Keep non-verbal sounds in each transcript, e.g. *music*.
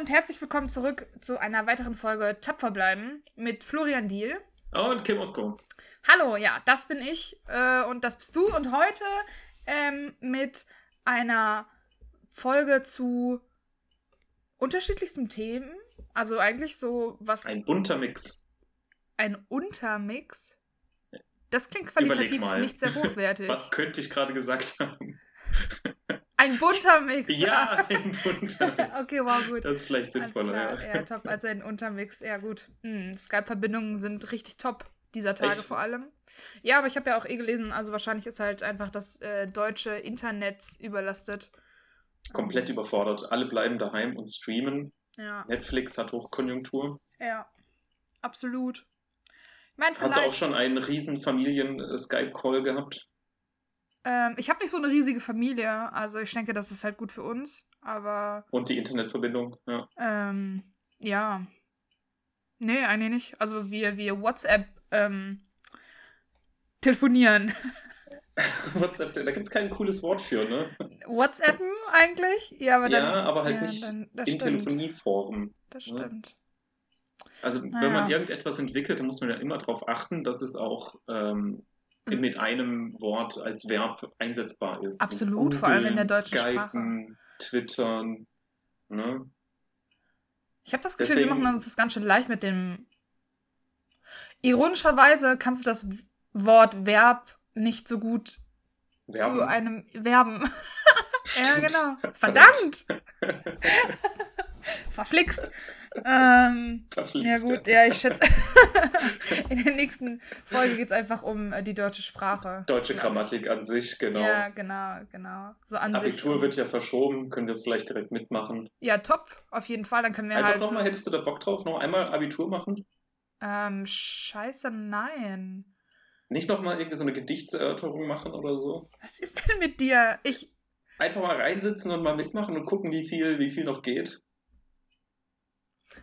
und herzlich willkommen zurück zu einer weiteren Folge Tapfer bleiben mit Florian Diel. Und Kim Osko. Hallo, ja, das bin ich äh, und das bist du. Und heute ähm, mit einer Folge zu unterschiedlichsten Themen. Also eigentlich so was. Ein bunter Mix. Ein Untermix? Das klingt qualitativ nicht sehr hochwertig. *laughs* was könnte ich gerade gesagt haben? *laughs* Ein bunter Mix. Ja, *laughs* ein bunter Mix. okay, wow, gut. Das ist vielleicht sinnvoller, ja. Ja, top. Also ein Untermix. Ja, gut. Hm, Skype-Verbindungen sind richtig top dieser Tage Echt? vor allem. Ja, aber ich habe ja auch eh gelesen, also wahrscheinlich ist halt einfach das äh, deutsche Internet überlastet. Komplett ähm. überfordert. Alle bleiben daheim und streamen. Ja. Netflix hat Hochkonjunktur. Ja, absolut. Ich mein, Hast du auch schon einen riesen Familien-Skype-Call gehabt? Ähm, ich habe nicht so eine riesige Familie, also ich denke, das ist halt gut für uns, aber. Und die Internetverbindung, ja. Ähm, ja. Nee, eigentlich nicht. Also wir, wir WhatsApp ähm, telefonieren. *laughs* WhatsApp, da gibt es kein cooles Wort für, ne? WhatsAppen eigentlich? Ja, aber, dann, ja, aber halt ja, nicht dann, in Telefonieform. Das ne? stimmt. Also, naja. wenn man irgendetwas entwickelt, dann muss man ja immer darauf achten, dass es auch ähm. Mit einem Wort als Verb einsetzbar ist. Absolut, Google, vor allem in der deutschen Skypen, Sprache. Twittern. Ne? Ich habe das Gefühl, Deswegen, wir machen uns das ganz schön leicht mit dem. Ironischerweise kannst du das Wort Verb nicht so gut Verben. zu einem Verben. *laughs* ja, genau. Verdammt! *laughs* Verflixt. Ähm, ja gut, ja, ich schätze, *laughs* in der nächsten Folge geht es einfach um äh, die deutsche Sprache. Deutsche Grammatik an sich, genau. Ja, genau, genau. So an Abitur sich. wird ja verschoben, können wir es vielleicht direkt mitmachen. Ja, top, auf jeden Fall, dann können wir einfach halt... nochmal, hättest du da Bock drauf, noch einmal Abitur machen? Ähm, scheiße, nein. Nicht nochmal irgendwie so eine Gedichtserörterung machen oder so? Was ist denn mit dir? Ich... Einfach mal reinsitzen und mal mitmachen und gucken, wie viel, wie viel noch geht.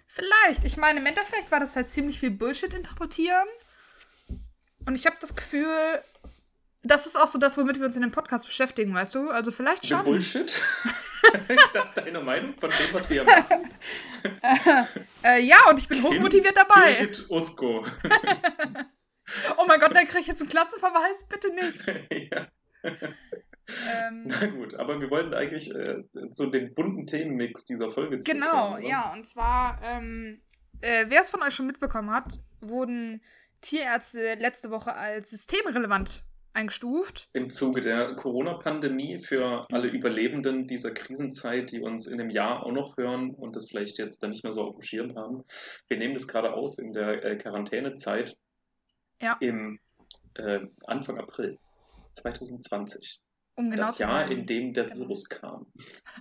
Vielleicht. Ich meine, im Endeffekt war das halt ziemlich viel Bullshit interpretieren. Und ich habe das Gefühl, das ist auch so das, womit wir uns in dem Podcast beschäftigen, weißt du? Also vielleicht schon. Bullshit? *laughs* ist das deine Meinung von dem, was wir machen? *laughs* äh, ja, und ich bin hochmotiviert dabei. Birgit Usko. *laughs* oh mein Gott, da kriege ich jetzt einen Klassenverweis? Bitte nicht. ja. Ähm, Na gut, aber wir wollten eigentlich äh, zu dem bunten Themenmix dieser Folge Genau, ja, und zwar, ähm, äh, wer es von euch schon mitbekommen hat, wurden Tierärzte letzte Woche als systemrelevant eingestuft. Im Zuge der Corona-Pandemie für alle Überlebenden dieser Krisenzeit, die uns in einem Jahr auch noch hören und das vielleicht jetzt dann nicht mehr so auf dem Schirm haben. Wir nehmen das gerade auf in der äh, Quarantänezeit ja. im äh, Anfang April 2020. Um genau das Jahr, in dem der genau. Virus kam.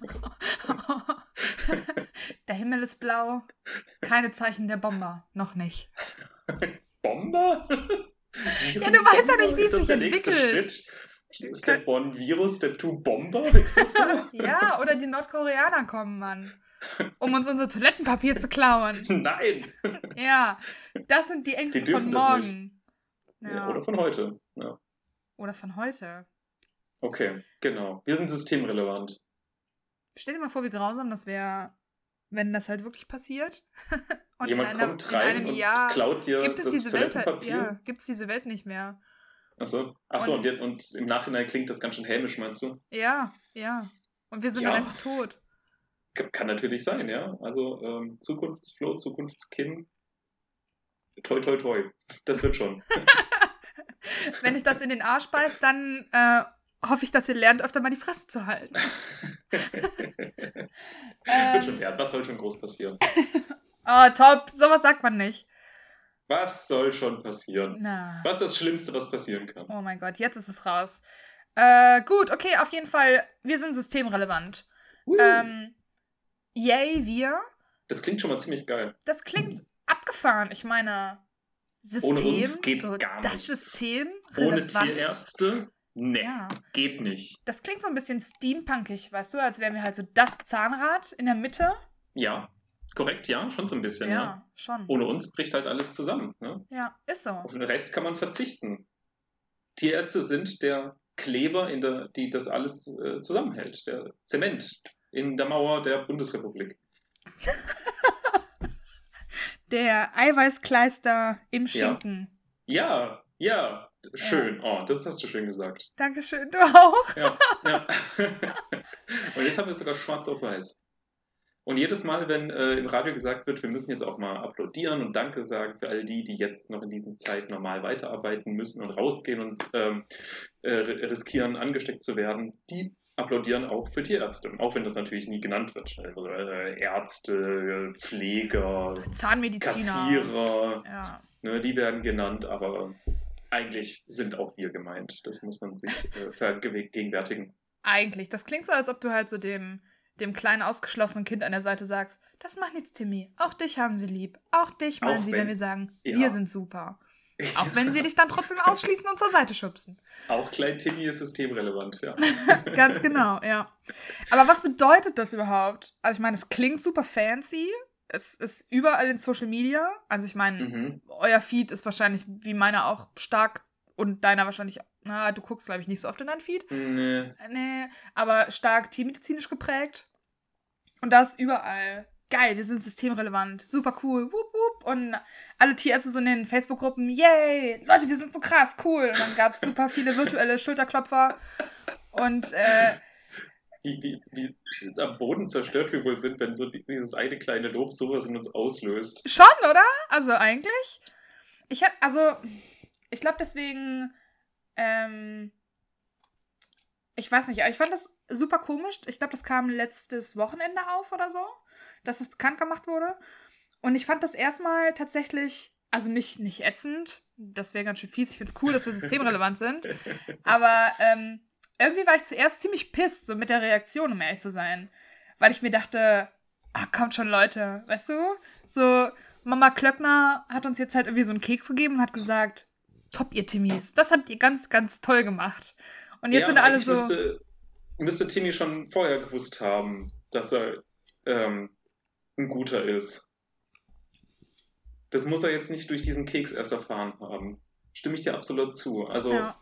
*laughs* der Himmel ist blau. Keine Zeichen der Bomber. Noch nicht. *laughs* Bomber? ja, du weißt ja nicht, wie es sich entwickelt. Step One Virus, Step Two Bomber? ja, oder die Nordkoreaner kommen, Mann. Um uns unser Toilettenpapier zu klauen. *laughs* Nein! Ja, das sind die Ängste die von morgen. Ja. Ja, oder von heute. Ja. Oder von heute. Okay, genau. Wir sind systemrelevant. Stell dir mal vor, wie grausam das wäre, wenn das halt wirklich passiert. *laughs* und Jemand einer, kommt rein und Jahr klaut dir gibt es das diese Welt halt, ja, gibt es diese Welt nicht mehr. Achso, Achso und, und, und, im Nachhinein klingt das ganz schön hämisch, meinst du? Ja, ja. Und wir sind ja. dann einfach tot. Kann natürlich sein, ja. Also ähm, Zukunftsflow, Zukunftskim. Toi, toi, toi. Das wird schon. *laughs* Wenn ich das in den Arsch beiß, dann äh, hoffe ich, dass ihr lernt, öfter mal die Fresse zu halten. *laughs* ähm, schon wert. Was soll schon groß passieren? *laughs* oh, top. Sowas sagt man nicht. Was soll schon passieren? Na. Was ist das Schlimmste, was passieren kann? Oh mein Gott, jetzt ist es raus. Äh, gut, okay, auf jeden Fall, wir sind systemrelevant. Uh. Ähm, yay, wir. Das klingt schon mal ziemlich geil. Das klingt abgefahren. Ich meine, System. Ohne uns geht so gar das nichts. System. Relevant. Ohne Tierärzte Nee, ja. geht nicht. Das klingt so ein bisschen steampunkig, weißt du, als wären wir halt so das Zahnrad in der Mitte. Ja, korrekt, ja, schon so ein bisschen. Ja, ja. schon. Ohne uns bricht halt alles zusammen. Ne? Ja, ist so. Auf den Rest kann man verzichten. Tierärzte sind der Kleber, in der, die das alles äh, zusammenhält, der Zement in der Mauer der Bundesrepublik. *laughs* Der Eiweißkleister im Schinken. Ja, ja, schön. Oh, das hast du schön gesagt. Dankeschön, du auch. Ja, ja. *laughs* Und jetzt haben wir es sogar schwarz auf weiß. Und jedes Mal, wenn äh, im Radio gesagt wird, wir müssen jetzt auch mal applaudieren und Danke sagen für all die, die jetzt noch in diesen Zeit normal weiterarbeiten müssen und rausgehen und ähm, äh, riskieren, angesteckt zu werden, die applaudieren auch für Tierärzte, auch wenn das natürlich nie genannt wird. Also, äh, Ärzte, Pfleger, Zahnmediziner. Kassierer, Ja. ne, die werden genannt, aber eigentlich sind auch wir gemeint. Das muss man sich äh, *laughs* vergegenwärtigen. Eigentlich. Das klingt so, als ob du halt so dem, dem kleinen ausgeschlossenen Kind an der Seite sagst, das macht nichts, Timmy. Auch dich haben sie lieb. Auch dich meinen Auch sie, wenn- wenn wir sagen, Ja. wir sind super. Auch wenn sie *laughs* dich dann trotzdem ausschließen und zur Seite schubsen. Auch Klein Timmy ist systemrelevant, ja. *laughs* Ganz genau, ja. Aber was bedeutet das überhaupt? Also ich meine, es klingt super fancy. Es ist überall in Social Media. Also ich meine, Mhm. euer Feed ist wahrscheinlich wie meiner auch stark und deiner wahrscheinlich, na, du guckst, glaube ich, nicht so oft in deinen Feed. Nee. Nee, aber stark tiermedizinisch geprägt. Und das überall. Geil, wir sind systemrelevant. Super cool. Wupp, wupp. Und alle Tierärzte so in den Facebook-Gruppen. Yay! Leute, wir sind so krass, cool. Und dann gab es super viele virtuelle Schulterklopfer. Und äh, Wie, wie, wie am Boden zerstört wir wohl sind, wenn so die- dieses eine kleine Lob sowas in uns auslöst. schon, oder? Also eigentlich. Ich hab, also, ich glaube deswegen, ähm, ich weiß nicht, aber ich fand das super komisch. Ich glaube, das kam letztes Wochenende auf oder so, dass es bekannt gemacht wurde. Und ich fand das erstmal tatsächlich, also nicht, nicht ätzend, das wäre ganz schön fies. Ich finde es cool, dass wir *laughs* systemrelevant sind. Aber ähm, irgendwie war ich zuerst ziemlich pisst, so mit der Reaktion, um ehrlich zu sein. Weil ich mir dachte, ah, kommt schon, Leute, weißt du? So, Mama Klöckner hat uns jetzt halt irgendwie so einen Keks gegeben und hat gesagt, top, ihr Timmies, das habt ihr ganz, ganz toll gemacht. Und jetzt Ja, sind alle so, Müsste, müsste Timmy schon vorher gewusst haben, dass er ähm, ein guter ist. Das muss er jetzt nicht durch diesen Keks erst erfahren haben. Stimme ich dir absolut zu. Also ja,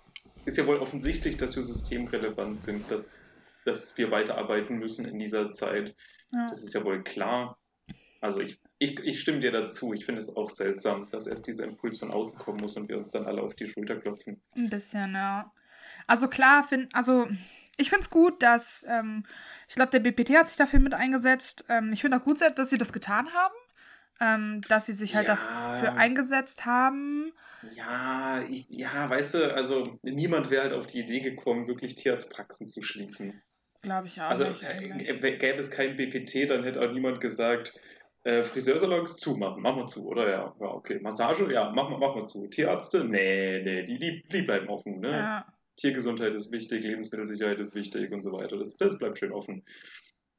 ist ja wohl offensichtlich, dass wir systemrelevant sind, dass, dass wir weiterarbeiten müssen in dieser Zeit. ja. Das ist ja wohl klar. Also ich, ich, ich stimme dir dazu. Ich finde es auch seltsam, dass erst dieser Impuls von außen kommen muss und wir uns dann alle auf die Schulter klopfen. Ein bisschen, ja. Also klar, find, also ich finde es gut, dass, ähm, ich glaube, der BPT hat sich dafür mit eingesetzt. Ähm, ich finde auch gut, dass sie das getan haben. Ähm, dass sie sich halt Ja. dafür eingesetzt haben. Ja, ich, ja, weißt du, also niemand wäre halt auf die Idee gekommen, wirklich Tierarztpraxen zu schließen. Glaube ich auch. Also nicht äh, gäbe es kein BPT, dann hätte auch niemand gesagt, äh, Friseursalons zumachen, machen wir zu, oder? Ja, ja, okay. Massage, ja, machen wir, machen wir zu. Tierärzte, nee, nee, die, die, die bleiben offen, ne? ja. Tiergesundheit ist wichtig, Lebensmittelsicherheit ist wichtig und so weiter. Das, das bleibt schön offen.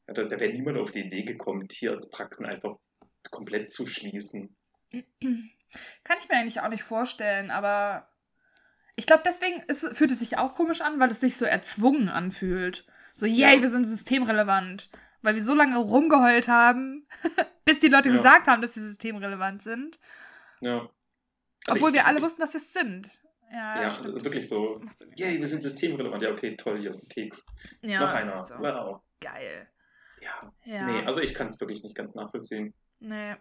Ja, Da, da wäre niemand auf die Idee gekommen, Tierarztpraxen einfach komplett zu schließen. Kann ich mir eigentlich auch nicht vorstellen, aber ich glaube, deswegen ist, fühlt es sich auch komisch an, weil es sich so erzwungen anfühlt. So, yay, Ja. wir sind systemrelevant. Weil wir so lange rumgeheult haben, *laughs* bis die Leute Ja. gesagt haben, dass sie systemrelevant sind. Ja. Also Obwohl ich- wir alle ich- wussten, dass wir es sind. Ja, Ja, stimmt. das ist wirklich so. Yay, wir sind systemrelevant. Ja, okay, toll, hier ist ein Keks. Ja, Noch einer. so. Wow. Geil. Ja. Ja. Nee, also ich kann es wirklich nicht ganz nachvollziehen. Nee.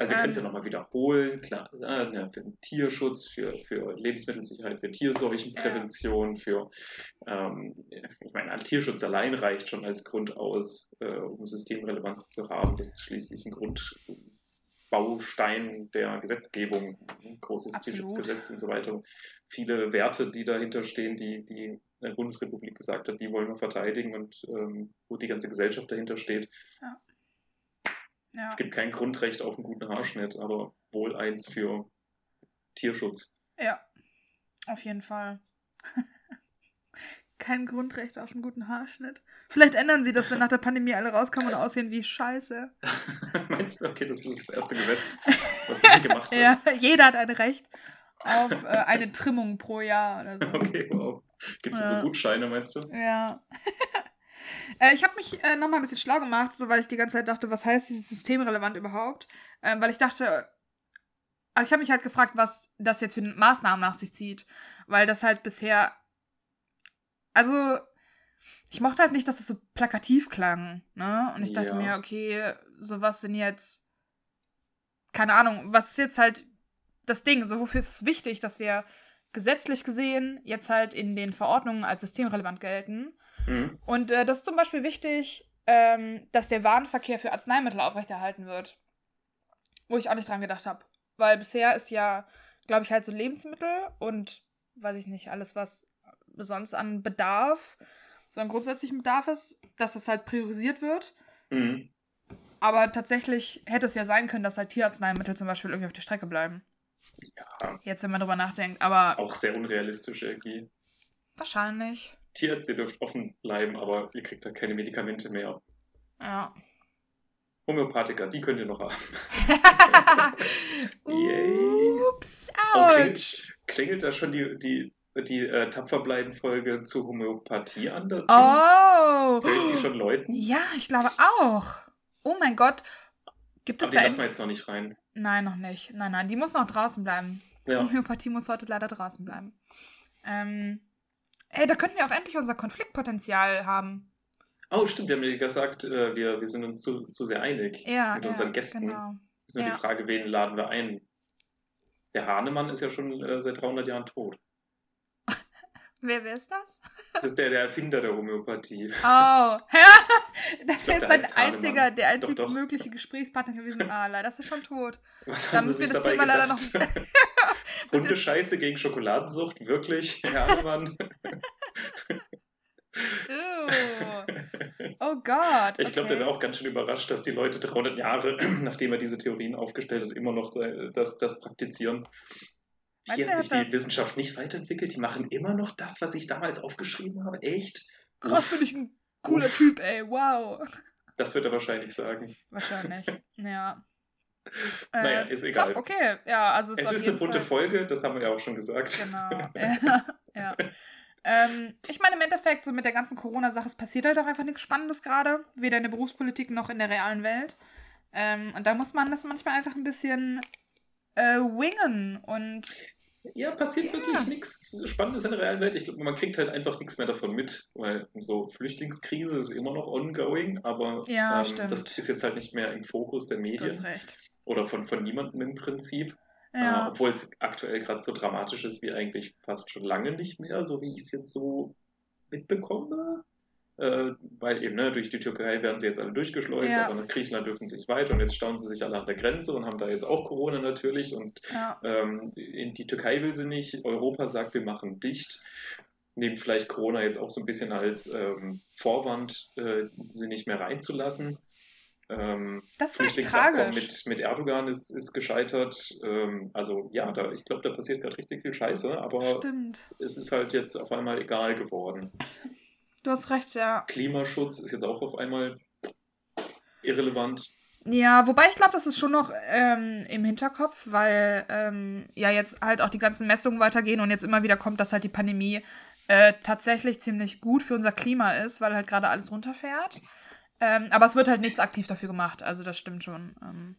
Also wir können es ja Ähm. nochmal wiederholen, klar, äh, ne, für den Tierschutz, für, für Lebensmittelsicherheit, für Tierseuchenprävention, für, ähm, ich meine, ein Tierschutz allein reicht schon als Grund aus, äh, um Systemrelevanz zu haben. Das ist schließlich ein Grundbaustein der Gesetzgebung, ein großes Absolut. Tierschutzgesetz und so weiter. Viele Werte, die dahinter stehen, die die Bundesrepublik gesagt hat, die wollen wir verteidigen und ähm, wo die ganze Gesellschaft dahinter steht. Ja. Es gibt kein Grundrecht auf einen guten Haarschnitt, aber wohl eins für Tierschutz. ja. Auf jeden Fall. *laughs* Kein Grundrecht auf einen guten Haarschnitt. Vielleicht ändern sie das, wenn nach der Pandemie alle rauskommen und aussehen wie Scheiße. *laughs* Meinst du, okay, das ist das erste Gesetz, was *laughs* nie gemacht wird? Ja, jeder hat ein Recht auf äh, eine Trimmung pro Jahr oder so. Okay, wow. Gibt es Ja. so Gutscheine, meinst du? Ja. Äh, ich habe mich äh, nochmal ein bisschen schlau gemacht, so weil ich die ganze Zeit dachte, was heißt dieses systemrelevant überhaupt? Ähm, weil ich dachte, also ich habe mich halt gefragt, was das jetzt für Maßnahmen nach sich zieht. Weil das halt bisher, also ich mochte halt nicht, dass es so plakativ klang, ne? Und ich dachte Ja. mir, okay, sowas sind jetzt, keine Ahnung, was ist jetzt halt das Ding? So, wofür ist es wichtig, dass wir gesetzlich gesehen jetzt halt in den Verordnungen als systemrelevant gelten? Mhm. Und äh, das ist zum Beispiel wichtig, ähm, dass der Warenverkehr für Arzneimittel aufrechterhalten wird. Wo ich auch nicht dran gedacht habe. Weil bisher ist ja, glaube ich, halt so Lebensmittel und, weiß ich nicht, alles, was sonst an Bedarf, so an grundsätzlichem Bedarf ist, dass das halt priorisiert wird. Mhm. Aber tatsächlich hätte es ja sein können, dass halt Tierarzneimittel zum Beispiel irgendwie auf der Strecke bleiben. Ja, Jetzt, wenn man drüber nachdenkt. Aber auch sehr unrealistisch irgendwie. wahrscheinlich. Tierärzte dürft offen bleiben, aber ihr kriegt da keine Medikamente mehr. Ja. Homöopathiker, die könnt ihr noch haben. *laughs* Ups, ouch. klingelt, klingelt da schon die, die, die äh, Tapferbleiben-Folge zur Homöopathie an? Oh. Höre ich die schon läuten? Ja, ich glaube auch. Oh mein Gott. Gibt es Aber die da. lassen wir jetzt noch nicht rein. Nein, noch nicht. Nein, nein, die muss noch draußen bleiben. Ja. Homöopathie muss heute leider draußen bleiben. Ähm, ey, da könnten wir auch endlich unser Konfliktpotenzial haben. Oh, stimmt, wir haben ja gesagt, äh, wir, wir sind uns zu, zu sehr einig Ja, mit ja, unseren Gästen. Genau. ist nur ja. die Frage, wen laden wir ein? Der Hahnemann ist ja schon äh, seit 300 Jahren tot. Wer, wer ist das? Das ist der, der Erfinder der Homöopathie. Oh, *laughs* *laughs* das ist jetzt der sein einziger, der einzige Doch, doch. mögliche Gesprächspartner gewesen. Ah, leider ist er schon tot. *laughs* Was Da müssen Sie wir das Thema leider noch- ist- Hundescheiße gegen Schokoladensucht, wirklich? Herr Hahnemann? Ew. Oh Gott. Ich glaube, der okay. wäre auch ganz schön überrascht, dass die Leute 300 Jahre, *clears throat* nachdem er diese Theorien aufgestellt hat, immer noch äh, das, das praktizieren. Meinst Wie du, er hat sich die das- Wissenschaft nicht weiterentwickelt? Die machen immer noch das, was ich damals aufgeschrieben habe? Echt? Krass, bin ich ein cooler Uff. Typ, ey. Wow. Das wird er wahrscheinlich sagen. Wahrscheinlich. *laughs* Ja. Naja, Äh, ist egal. Top, okay. Ja, also es Es ist eine bunte Fall- Folge, das haben wir ja auch schon gesagt. Genau. *laughs* ja. ja. Ähm, ich meine, im Endeffekt, so mit der ganzen Corona-Sache, es passiert halt auch einfach nichts Spannendes gerade. Weder in der Berufspolitik noch in der realen Welt. Ähm, und da muss man das manchmal einfach ein bisschen äh, wingen. Und Ja, passiert Ja. wirklich nichts Spannendes in der realen Welt. Ich glaube, man kriegt halt einfach nichts mehr davon mit, weil so Flüchtlingskrise ist immer noch ongoing, aber Ja, ähm, das ist jetzt halt nicht mehr im Fokus der Medien recht. oder von, von niemandem im Prinzip. Äh, Ja. obwohl es aktuell gerade so dramatisch ist wie eigentlich fast schon lange nicht mehr, so wie ich es jetzt so mitbekomme. Äh, weil eben ne, durch die Türkei werden sie jetzt alle durchgeschleust, Ja. aber nach Griechenland dürfen sie nicht weiter und jetzt stauen sie sich alle an der Grenze und haben da jetzt auch Corona natürlich und ja. ähm, in die Türkei will sie nicht, Europa sagt, wir machen dicht. Nehmen vielleicht Corona jetzt auch so ein bisschen als ähm, Vorwand, äh, sie nicht mehr reinzulassen. Ähm, Das ist echt tragisch. mit, mit Erdogan ist, ist gescheitert. Ähm, also ja, da, ich glaube, da passiert gerade richtig viel Scheiße, aber Stimmt. es ist halt jetzt auf einmal egal geworden. *laughs* Du hast recht, ja. Klimaschutz ist jetzt auch auf einmal irrelevant. Ja, wobei ich glaube, das ist schon noch ähm, im Hinterkopf, weil ähm, ja jetzt halt auch die ganzen Messungen weitergehen und jetzt immer wieder kommt, dass halt die Pandemie äh, tatsächlich ziemlich gut für unser Klima ist, weil halt gerade alles runterfährt. Ähm, aber es wird halt nichts aktiv dafür gemacht, also das stimmt schon. Ähm,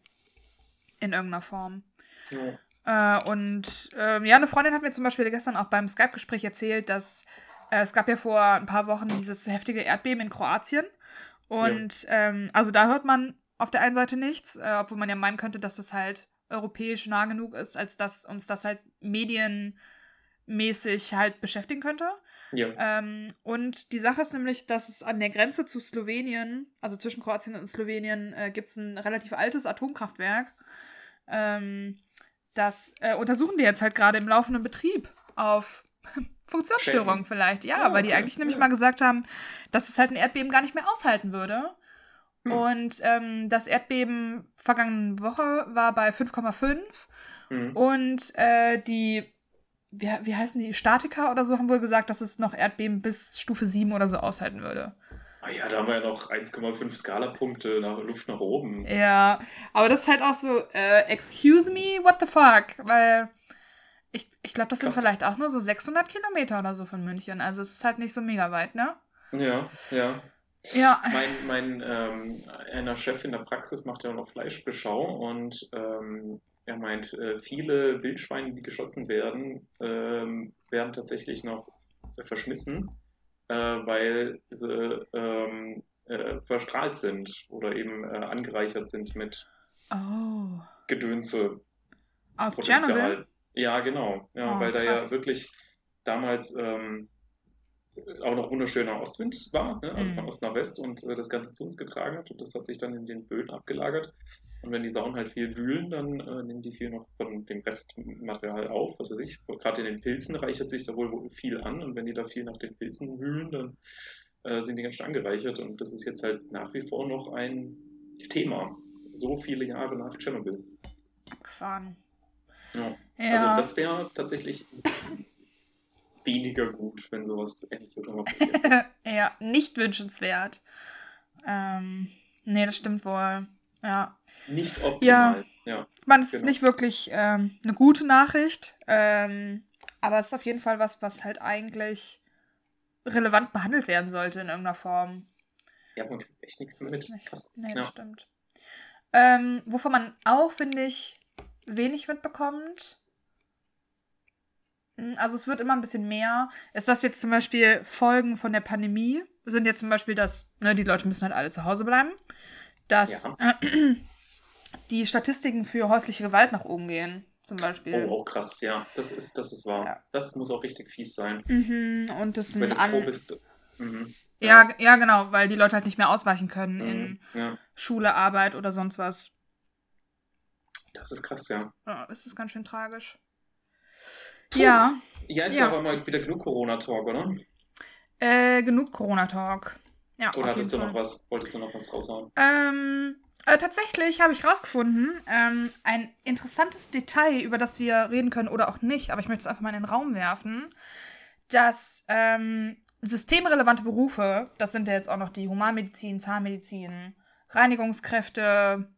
in irgendeiner Form. Ja. Äh, und ähm, ja, eine Freundin hat mir zum Beispiel gestern auch beim Skype-Gespräch erzählt, dass es gab ja vor ein paar Wochen dieses heftige Erdbeben in Kroatien. Und ähm, also da hört man auf der einen Seite nichts, äh, obwohl man ja meinen könnte, dass das halt europäisch nah genug ist, als dass uns das halt medienmäßig halt beschäftigen könnte. Ja. Ähm, und die Sache ist nämlich, dass es an der Grenze zu Slowenien, also zwischen Kroatien und Slowenien, äh, gibt es ein relativ altes Atomkraftwerk. Ähm, das äh, untersuchen die jetzt halt gerade im laufenden Betrieb auf Funktionsstörungen vielleicht. Ja, Ja, weil die okay, eigentlich nämlich ja. mal gesagt haben, dass es halt ein Erdbeben gar nicht mehr aushalten würde. Hm. Und ähm, das Erdbeben vergangene Woche war bei 5,5 Mhm. und äh, die, wie, wie heißen die, Statiker oder so, haben wohl gesagt, dass es noch Erdbeben bis Stufe 7 oder so aushalten würde. Ah ja, da haben wir ja noch 1,5 Skalapunkte nach Luft nach oben. Ja, aber das ist halt auch so, äh, excuse me, what the fuck? Weil ich, ich glaube, das sind Krass. vielleicht auch nur so 600 Kilometer oder so von München. Also es ist halt nicht so mega weit, ne? Ja, ja. Ja. Mein, mein ähm, einer Chef in der Praxis macht ja auch noch Fleischbeschau und ähm, er meint, äh, viele Wildschweine, die geschossen werden, ähm, werden tatsächlich noch äh, verschmissen, äh, weil sie ähm, äh, verstrahlt sind oder eben äh, angereichert sind mit Oh. Gedönse. Aus Potenzial. Tschernobyl? Ja, genau. Ja, Oh, weil da krass. ja wirklich damals ähm, auch noch wunderschöner Ostwind war, ne? also Mhm. von Ost nach West und äh, das Ganze zu uns getragen hat und das hat sich dann in den Böden abgelagert. Und wenn die Sauen halt viel wühlen, dann äh, nehmen die viel noch von dem Restmaterial auf, was weiß ich. Gerade in den Pilzen reichert sich da wohl viel an und wenn die da viel nach den Pilzen wühlen, dann äh, sind die ganz schön angereichert und das ist jetzt halt nach wie vor noch ein Thema. So viele Jahre nach Tschernobyl. Abgefahren. Ja. Ja. Also das wäre tatsächlich weniger gut, wenn sowas ähnliches nochmal passiert. *laughs* ja, nicht wünschenswert. Ähm, nee, das stimmt wohl. Ja. Nicht optimal. Ja. Ich meine, es ist Genau. nicht wirklich ähm, eine gute Nachricht, ähm, aber es ist auf jeden Fall was, was halt eigentlich relevant behandelt werden sollte in irgendeiner Form. ja, man kriegt echt nichts Ist mit. nicht-. Nee, ja. das stimmt. Ähm, wovon man auch, finde ich, wenig mitbekommt. Hm, Also es wird immer ein bisschen mehr. Ist das jetzt zum Beispiel Folgen von der Pandemie? Sind ja zum Beispiel, dass ne, die Leute müssen halt alle zu Hause bleiben. Dass äh, *clears throat* die Statistiken für häusliche Gewalt nach oben gehen, zum Beispiel. Oh, oh, krass, ja. Das ist, das ist wahr. Ja. Das muss auch richtig fies sein. Mhm, und das Wenn du froh bist. Mhm. ja, g- ja, genau, weil die Leute halt nicht mehr ausweichen können in Mhm. ja. Schule, Arbeit oder sonst was. Das ist krass, ja. Ja, das ist ganz schön tragisch. Puh. Ja, Ja, jetzt Ja. aber mal wieder genug Corona-Talk, oder? äh, genug Corona-Talk. Ja, Oder hattest du noch was? Wolltest du noch was raushauen? Ähm, äh, tatsächlich habe ich rausgefunden, ähm, ein interessantes Detail, über das wir reden können oder auch nicht, aber ich möchte es einfach mal in den Raum werfen, dass ähm, systemrelevante Berufe, das sind ja jetzt auch noch die Humanmedizin, Zahnmedizin, Reinigungskräfte,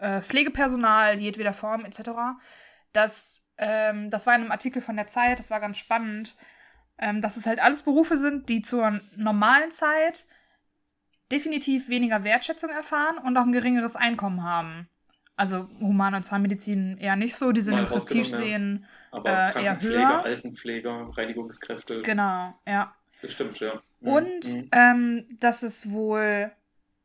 äh, Pflegepersonal, jedweder Form etc., dass, ähm, das war in einem Artikel von der Zeit, das war ganz spannend, ähm, dass es halt alles Berufe sind, die zur normalen Zeit definitiv weniger Wertschätzung erfahren und auch ein geringeres Einkommen haben. Also Human- und Zahnmedizin eher nicht so, die sind Mal im Prestige rausgenommen, ja. sehen. Aber Äh, eher höher. Altenpfleger, Reinigungskräfte, Genau, ja. bestimmt, ja. Mhm. Und Mhm. ähm, dass es wohl,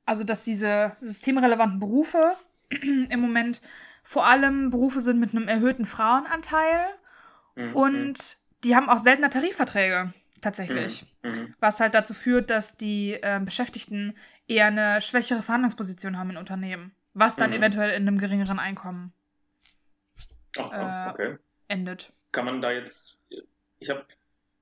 also dass diese systemrelevanten Berufe *clears throat* im Moment vor allem Berufe sind mit einem erhöhten Frauenanteil Mhm. und die haben auch seltener Tarifverträge tatsächlich. Mhm. Mhm. Was halt dazu führt, dass die ähm, Beschäftigten eher eine schwächere Verhandlungsposition haben in Unternehmen. Was dann Mhm. eventuell in einem geringeren Einkommen Ach, ah, Äh, okay. endet. Kann man da jetzt, ich habe,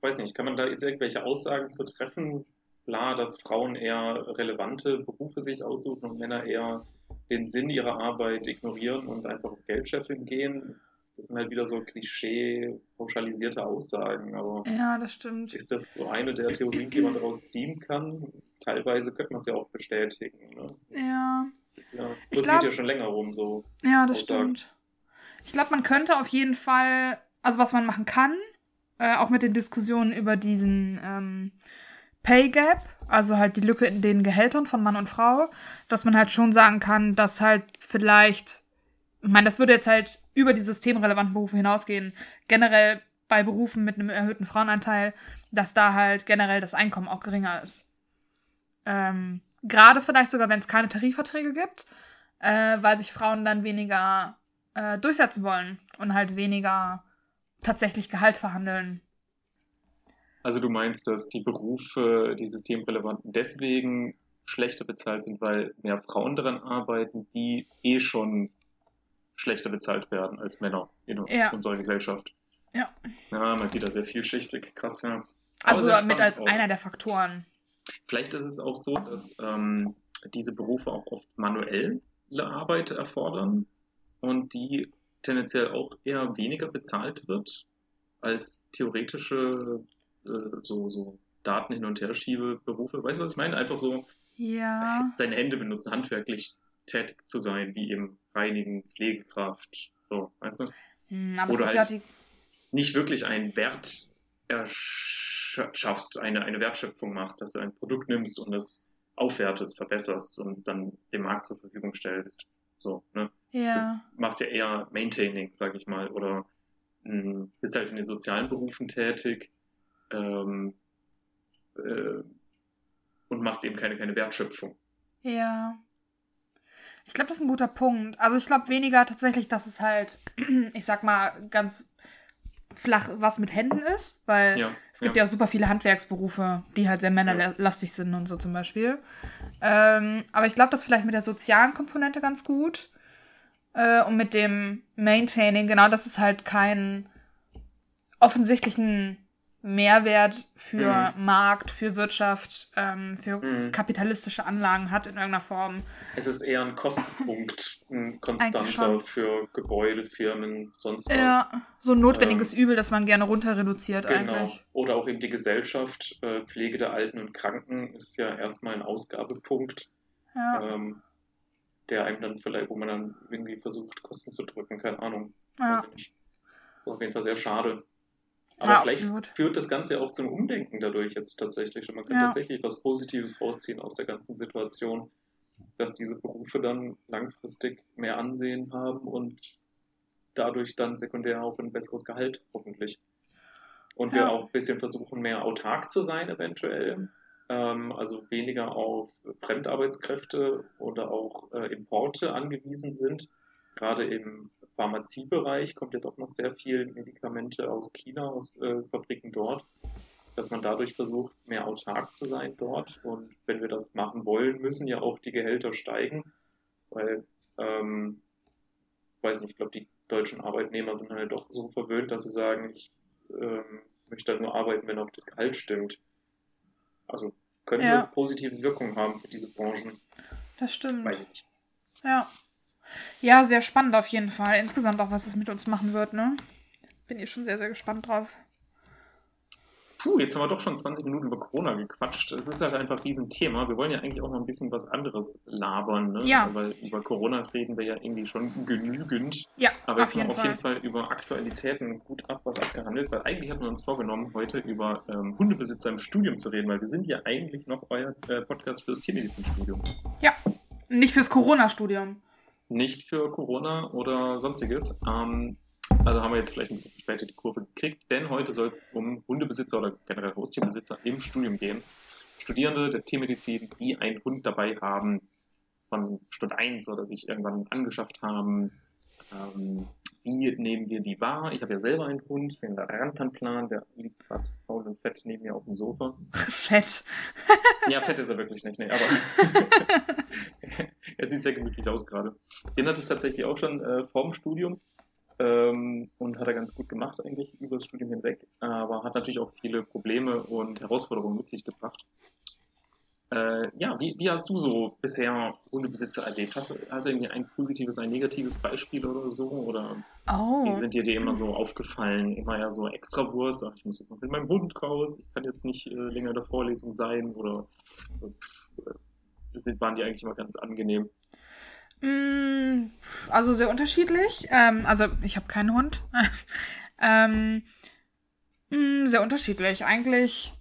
weiß nicht, kann man da jetzt irgendwelche Aussagen zu treffen? Klar, dass Frauen eher relevante Berufe sich aussuchen und Männer eher den Sinn ihrer Arbeit ignorieren und einfach auf Geld scheffeln gehen. Das sind halt wieder so Klischee, pauschalisierte Aussagen. Aber Ja, das stimmt. ist das so eine der Theorien, die man daraus ziehen kann? Teilweise könnte man es ja auch bestätigen. Ne? Ja, Ja, Ich glaub- ja schon länger rum, so. ja, das Aussagen. stimmt. Ich glaube, man könnte auf jeden Fall, also was man machen kann, äh, auch mit den Diskussionen über diesen ähm, Pay Gap, also halt die Lücke in den Gehältern von Mann und Frau, dass man halt schon sagen kann, dass halt vielleicht, ich meine, das würde jetzt halt über die systemrelevanten Berufe hinausgehen, generell bei Berufen mit einem erhöhten Frauenanteil, dass da halt generell das Einkommen auch geringer ist. Ähm, Gerade vielleicht sogar, wenn es keine Tarifverträge gibt, äh, weil sich Frauen dann weniger äh, durchsetzen wollen und halt weniger tatsächlich Gehalt verhandeln. Also du meinst, dass die Berufe, die systemrelevanten, deswegen schlechter bezahlt sind, weil mehr Frauen daran arbeiten, die eh schon schlechter bezahlt werden als Männer in Ja. unserer Gesellschaft. Ja. Ja, mal wieder sehr vielschichtig. Krass, ja. Aber Also mit als auch. einer der Faktoren. Vielleicht ist es auch so, dass ähm, diese Berufe auch oft manuelle Arbeit erfordern und die tendenziell auch eher weniger bezahlt wird als theoretische äh, so, so Daten hin und her schiebe Berufe. Weißt du, was ich meine? Einfach so Ja. seine Hände benutzen, handwerklich tätig zu sein, wie eben Reinigen, Pflegekraft, so, weißt du? Hm, aber Oder gibt ja halt- die. Nicht wirklich einen Wert erschaffst, eine, eine Wertschöpfung machst, dass du ein Produkt nimmst und es aufwertest, verbesserst und es dann dem Markt zur Verfügung stellst. So, ne? Ja. Du machst ja eher Maintaining, sag ich mal, oder mh, bist halt in den sozialen Berufen tätig. Ähm, äh, und machst eben keine, keine Wertschöpfung. Ja. Ich glaube, das ist ein guter Punkt. Also ich glaube weniger tatsächlich, dass es halt, *clears throat* ich sag mal, ganz flach was mit Händen ist, weil Ja, es gibt ja. ja. auch super viele Handwerksberufe, die halt sehr männerlastig sind und so zum Beispiel. Ähm, aber ich glaube, das vielleicht mit der sozialen Komponente ganz gut. Äh, und mit dem Maintaining, genau, dass es halt keinen offensichtlichen Mehrwert für Markt, für Wirtschaft, ähm, für Mhm. kapitalistische Anlagen hat in irgendeiner Form. Es ist eher ein Kostenpunkt, ein konstanter für Gebäude, Firmen, sonst was. Ja, so ein notwendiges Übel, das man gerne runter reduziert Genau. eigentlich. Oder auch eben die Gesellschaft, äh, Pflege der Alten und Kranken ist ja erstmal ein Ausgabepunkt, Ja, ähm, der einem dann vielleicht, wo man dann irgendwie versucht, Kosten zu drücken, keine Ahnung. ja. Auf jeden Fall sehr schade. Aber Ja, vielleicht absolut. führt das Ganze ja auch zum Umdenken dadurch jetzt tatsächlich. Und man kann Ja. tatsächlich was Positives rausziehen aus der ganzen Situation, dass diese Berufe dann langfristig mehr Ansehen haben und dadurch dann sekundär auch ein besseres Gehalt hoffentlich. Und wir Ja. auch ein bisschen versuchen, mehr autark zu sein eventuell. Ähm, also weniger auf Fremdarbeitskräfte oder auch äh, Importe angewiesen sind. Gerade im Pharmaziebereich kommt ja doch noch sehr viel Medikamente aus China, aus äh, Fabriken dort, dass man dadurch versucht, mehr autark zu sein dort. Und wenn wir das machen wollen, müssen ja auch die Gehälter steigen, weil, ähm, weiß nicht, ich glaube, die deutschen Arbeitnehmer sind halt doch so verwöhnt, dass sie sagen, ich ähm, möchte halt nur arbeiten, wenn auch das Gehalt stimmt. Also könnte Ja. positive Wirkung haben für diese Branchen. Das stimmt. Weiß ich nicht. Ja. Ja, sehr spannend auf jeden Fall. Insgesamt auch, was es mit uns machen wird, ne? Bin ich schon sehr, sehr gespannt drauf. Puh, jetzt haben wir doch schon 20 Minuten über Corona gequatscht. Es ist halt einfach ein Riesenthema. Wir wollen ja eigentlich auch mal ein bisschen was anderes labern, ne? Ja. Weil über Corona reden wir ja irgendwie schon genügend. Ja, Aber jetzt mal auf Fall. jeden Fall über Aktualitäten gut ab, was abgehandelt, weil eigentlich hatten wir uns vorgenommen, heute über ähm, Hundebesitzer im Studium zu reden, weil wir sind ja eigentlich noch euer äh, Podcast fürs Tiermedizinstudium. Nicht fürs Corona-Studium. Nicht für Corona oder sonstiges. Ähm, also haben wir jetzt vielleicht ein bisschen später die Kurve gekriegt, denn heute soll es um Hundebesitzer oder generell Haustierbesitzer im Studium gehen. Studierende der Tiermedizin, die einen Hund dabei haben, von Stunde 1 oder sich irgendwann angeschafft haben. Ähm, wie nehmen wir die wahr? Ich habe ja selber einen Hund, den Rantanplan, der liegt gerade faul und fett neben mir auf dem Sofa. *laughs* Fett. *laughs* Ja, fett ist er wirklich nicht, nee, aber *laughs* er sieht sehr gemütlich aus gerade. Den hatte ich tatsächlich auch schon äh, vorm Studium ähm, und hat er ganz gut gemacht eigentlich über das Studium hinweg, aber hat natürlich auch viele Probleme und Herausforderungen mit sich gebracht. Äh, ja, wie, wie hast du so bisher Hundebesitzer erlebt? Hast du, hast du irgendwie ein positives, ein negatives Beispiel oder so? Oder Oh. wie sind dir die immer so aufgefallen? Immer ja so Extrawurst, ach, ich muss jetzt noch mit meinem Hund raus, ich kann jetzt nicht äh, länger in der Vorlesung sein oder äh, sind, waren die eigentlich immer ganz angenehm? Mm, Also sehr unterschiedlich. Ähm, also ich habe keinen Hund. *laughs* ähm, mm, sehr unterschiedlich. Eigentlich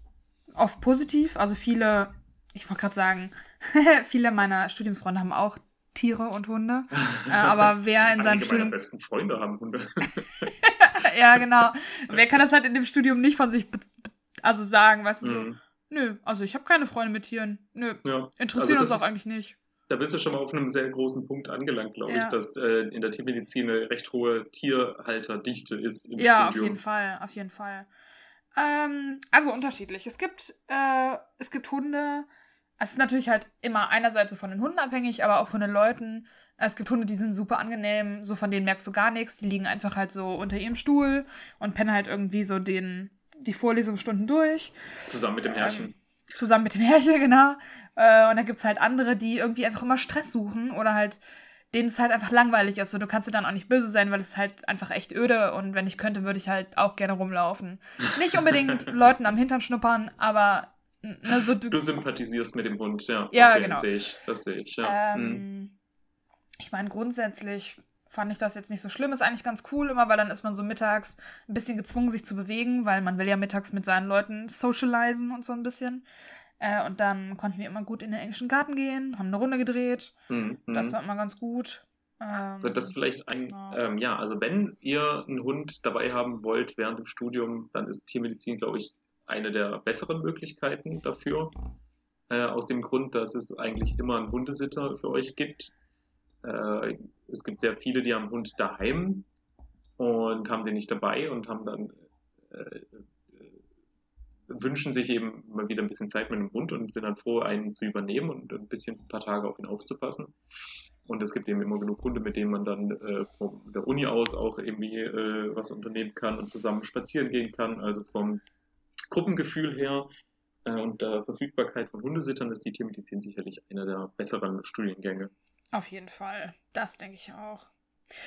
oft positiv. Also viele, ich wollte gerade sagen, *laughs* viele meiner Studiumsfreunde haben auch Tiere und Hunde. *laughs* Äh, aber wer in Einige seinem meiner Studium. besten Freunde haben Hunde. *laughs* ja, genau. Wer kann das halt in dem Studium nicht von sich also sagen, weißt du, so, Mhm. nö, also ich habe keine Freunde mit Tieren. Nö, ja. interessiert Also uns auch eigentlich nicht. Da bist du schon mal auf einem sehr großen Punkt angelangt, glaube ich, Ja. dass äh, in der Tiermedizin eine recht hohe Tierhalterdichte ist im Ja, auf Studium. jeden Fall, auf jeden Fall. Ähm, also unterschiedlich. Es gibt, äh, es gibt Hunde. Es ist natürlich halt immer einerseits so von den Hunden abhängig, aber auch von den Leuten. Es gibt Hunde, die sind super angenehm, so von denen merkst du gar nichts. Die liegen einfach halt so unter ihrem Stuhl und pennen halt irgendwie so den, die Vorlesungsstunden durch. Zusammen mit dem Herrchen. Ähm, zusammen mit dem Herrchen, *laughs* genau. Äh, und dann gibt es halt andere, die irgendwie einfach immer Stress suchen oder halt, denen es halt einfach langweilig ist. Und du kannst dir dann auch nicht böse sein, weil es halt einfach echt öde und wenn ich könnte, würde ich halt auch gerne rumlaufen. Nicht unbedingt *laughs* Leuten am Hintern schnuppern, aber ne, so du, Du sympathisierst mit dem Hund, ja. Ja, okay, genau. Sehe ich, das sehe ich, ja. Mhm. ähm, ich meine, grundsätzlich fand ich das jetzt nicht so schlimm. Ist eigentlich ganz cool immer, weil dann ist man so mittags ein bisschen gezwungen, sich zu bewegen, weil man will ja mittags mit seinen Leuten socialisen und so ein bisschen. Äh, und dann konnten wir immer gut in den englischen Garten gehen, haben eine Runde gedreht. Mhm. Das mhm. war immer ganz gut. Ähm, Also das vielleicht ein, Ja. ähm, ja, also wenn ihr einen Hund dabei haben wollt während dem Studium, dann ist Tiermedizin, glaube ich, eine der besseren Möglichkeiten dafür. Äh, aus dem Grund, dass es eigentlich immer einen Hundesitter für euch gibt. Äh, es gibt sehr viele, die haben Hund daheim und haben den nicht dabei und haben dann äh, wünschen sich eben mal wieder ein bisschen Zeit mit dem Hund und sind dann froh, einen zu übernehmen und ein bisschen ein paar Tage auf ihn aufzupassen. Und es gibt eben immer genug Hunde, mit denen man dann äh, von der Uni aus auch irgendwie äh, was unternehmen kann und zusammen spazieren gehen kann. Also vom Gruppengefühl her äh, und der Verfügbarkeit von Hundesittern ist die Tiermedizin sicherlich einer der besseren Studiengänge. Auf jeden Fall. Das denke ich auch.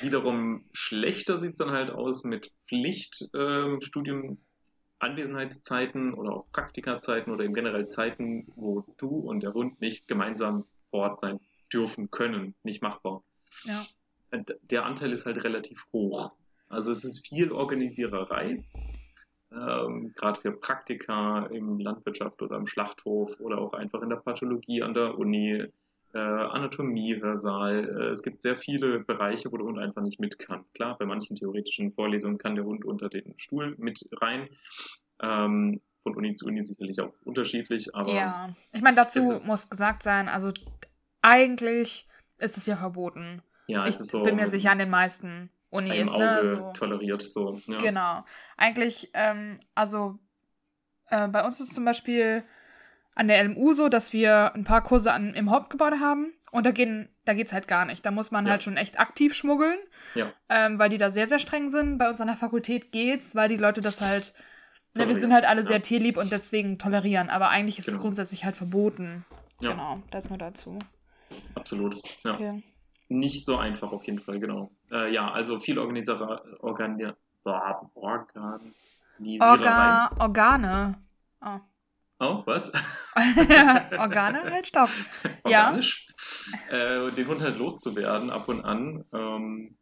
Wiederum schlechter sieht es dann halt aus mit Pflichtstudium, ähm, Anwesenheitszeiten oder auch Praktikazeiten oder eben generell Zeiten, wo du und der Hund nicht gemeinsam vor Ort sein dürfen können, nicht machbar. Ja. Der Anteil ist halt relativ hoch. Also es ist viel Organisiererei, ähm, gerade für Praktika im Landwirtschaft oder im Schlachthof oder auch einfach in der Pathologie an der Uni, äh, Anatomie-Hörsaal. Äh, es gibt sehr viele Bereiche, wo der Hund einfach nicht mit kann. Klar, bei manchen theoretischen Vorlesungen kann der Hund unter den Stuhl mit rein. Ähm, von Uni zu Uni sicherlich auch unterschiedlich, aber. Ja, ich meine, dazu muss gesagt sein, also eigentlich ist es ja verboten. Ja, ich so bin mir sicher an den meisten Unis, ne? So. Toleriert so. Ja. Genau. Eigentlich, ähm, also äh, bei uns ist zum Beispiel an der LMU so, dass wir ein paar Kurse an, im Hauptgebäude haben und da, gehen, da geht es halt gar nicht. Da muss man ja. halt schon echt aktiv schmuggeln, ja. ähm, weil die da sehr, sehr streng sind. Bei uns an der Fakultät geht's, weil die Leute das halt, ne, wir sind halt alle sehr tierlieb und deswegen tolerieren, aber eigentlich ist genau. es grundsätzlich halt verboten. Genau, das nur dazu. Absolut, ja. Okay. Nicht so einfach auf jeden Fall, genau. Äh, ja, also viel Organisierer, Organi Organ Orga Organe. Oh. Oh, was? *laughs* Organe? Halt, stopp. Organisch. Ja. Äh, den Hund halt loszuwerden, ab und an. Ähm,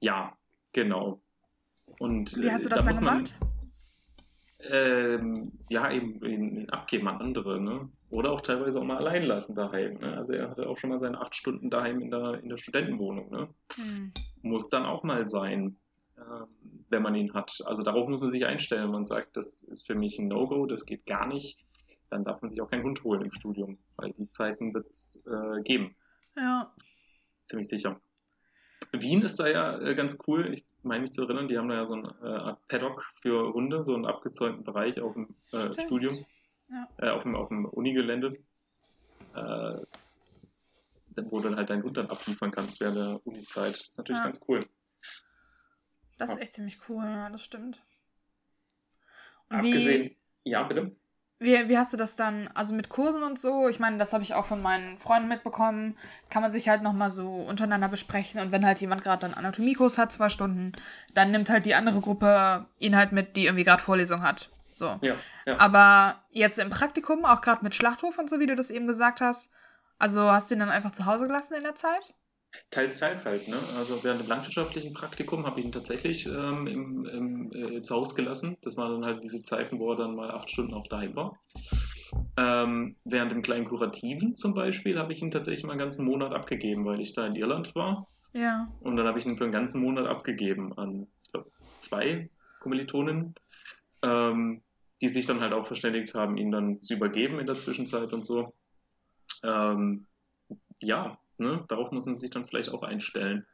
ja, genau. Und, Wie hast du das da dann gemacht? Man, ähm, ja, eben, eben abgeben an andere, ne? Oder auch teilweise auch mal allein lassen daheim. Ne? Also er hatte auch schon mal seine acht Stunden daheim in der, in der Studentenwohnung. Ne? Hm. Muss dann auch mal sein, ähm, wenn man ihn hat. Also darauf muss man sich einstellen. Man sagt, das ist für mich ein No-Go, das geht gar nicht. Dann darf man sich auch keinen Hund holen im Studium, weil die Zeiten wird es äh, geben. Ja. Ziemlich sicher. Wien ist da ja äh, ganz cool. Ich meine mich zu erinnern, die haben da ja so ein äh, Paddock für Hunde, so einen abgezäunten Bereich auf dem äh, Studium, ja. äh, auf dem, auf dem Unigelände, äh, wo du dann halt deinen Hund dann abliefern kannst während der Uni-Zeit. Das ist natürlich ja. ganz cool. Das ist echt ziemlich cool, ja, das stimmt. Und Abgesehen, wie, ja, bitte. Wie, wie hast du das dann, also mit Kursen und so? Ich meine, das habe ich auch von meinen Freunden mitbekommen. Kann man sich halt nochmal so untereinander besprechen. Und wenn halt jemand gerade einen Anatomiekurs hat, zwei Stunden, dann nimmt halt die andere Gruppe ihn halt mit, die irgendwie gerade Vorlesung hat. So. Ja, ja. Aber jetzt im Praktikum, auch gerade mit Schlachthof und so, wie du das eben gesagt hast, also hast du ihn dann einfach zu Hause gelassen in der Zeit? Teils, teils halt. Ne? Also während dem landwirtschaftlichen Praktikum habe ich ihn tatsächlich ähm, im, im, äh, zu Hause gelassen. Das waren dann halt diese Zeiten, wo er dann mal acht Stunden auch daheim war. Ähm, während dem kleinen Kurativen zum Beispiel habe ich ihn tatsächlich mal einen ganzen Monat abgegeben, weil ich da in Irland war. Ja. Und dann habe ich ihn für einen ganzen Monat abgegeben an, ich glaube, zwei Kommilitonen, ähm, die sich dann halt auch verständigt haben, ihn dann zu übergeben in der Zwischenzeit und so. Ähm, ja, Ne? Darauf muss man sich dann vielleicht auch einstellen.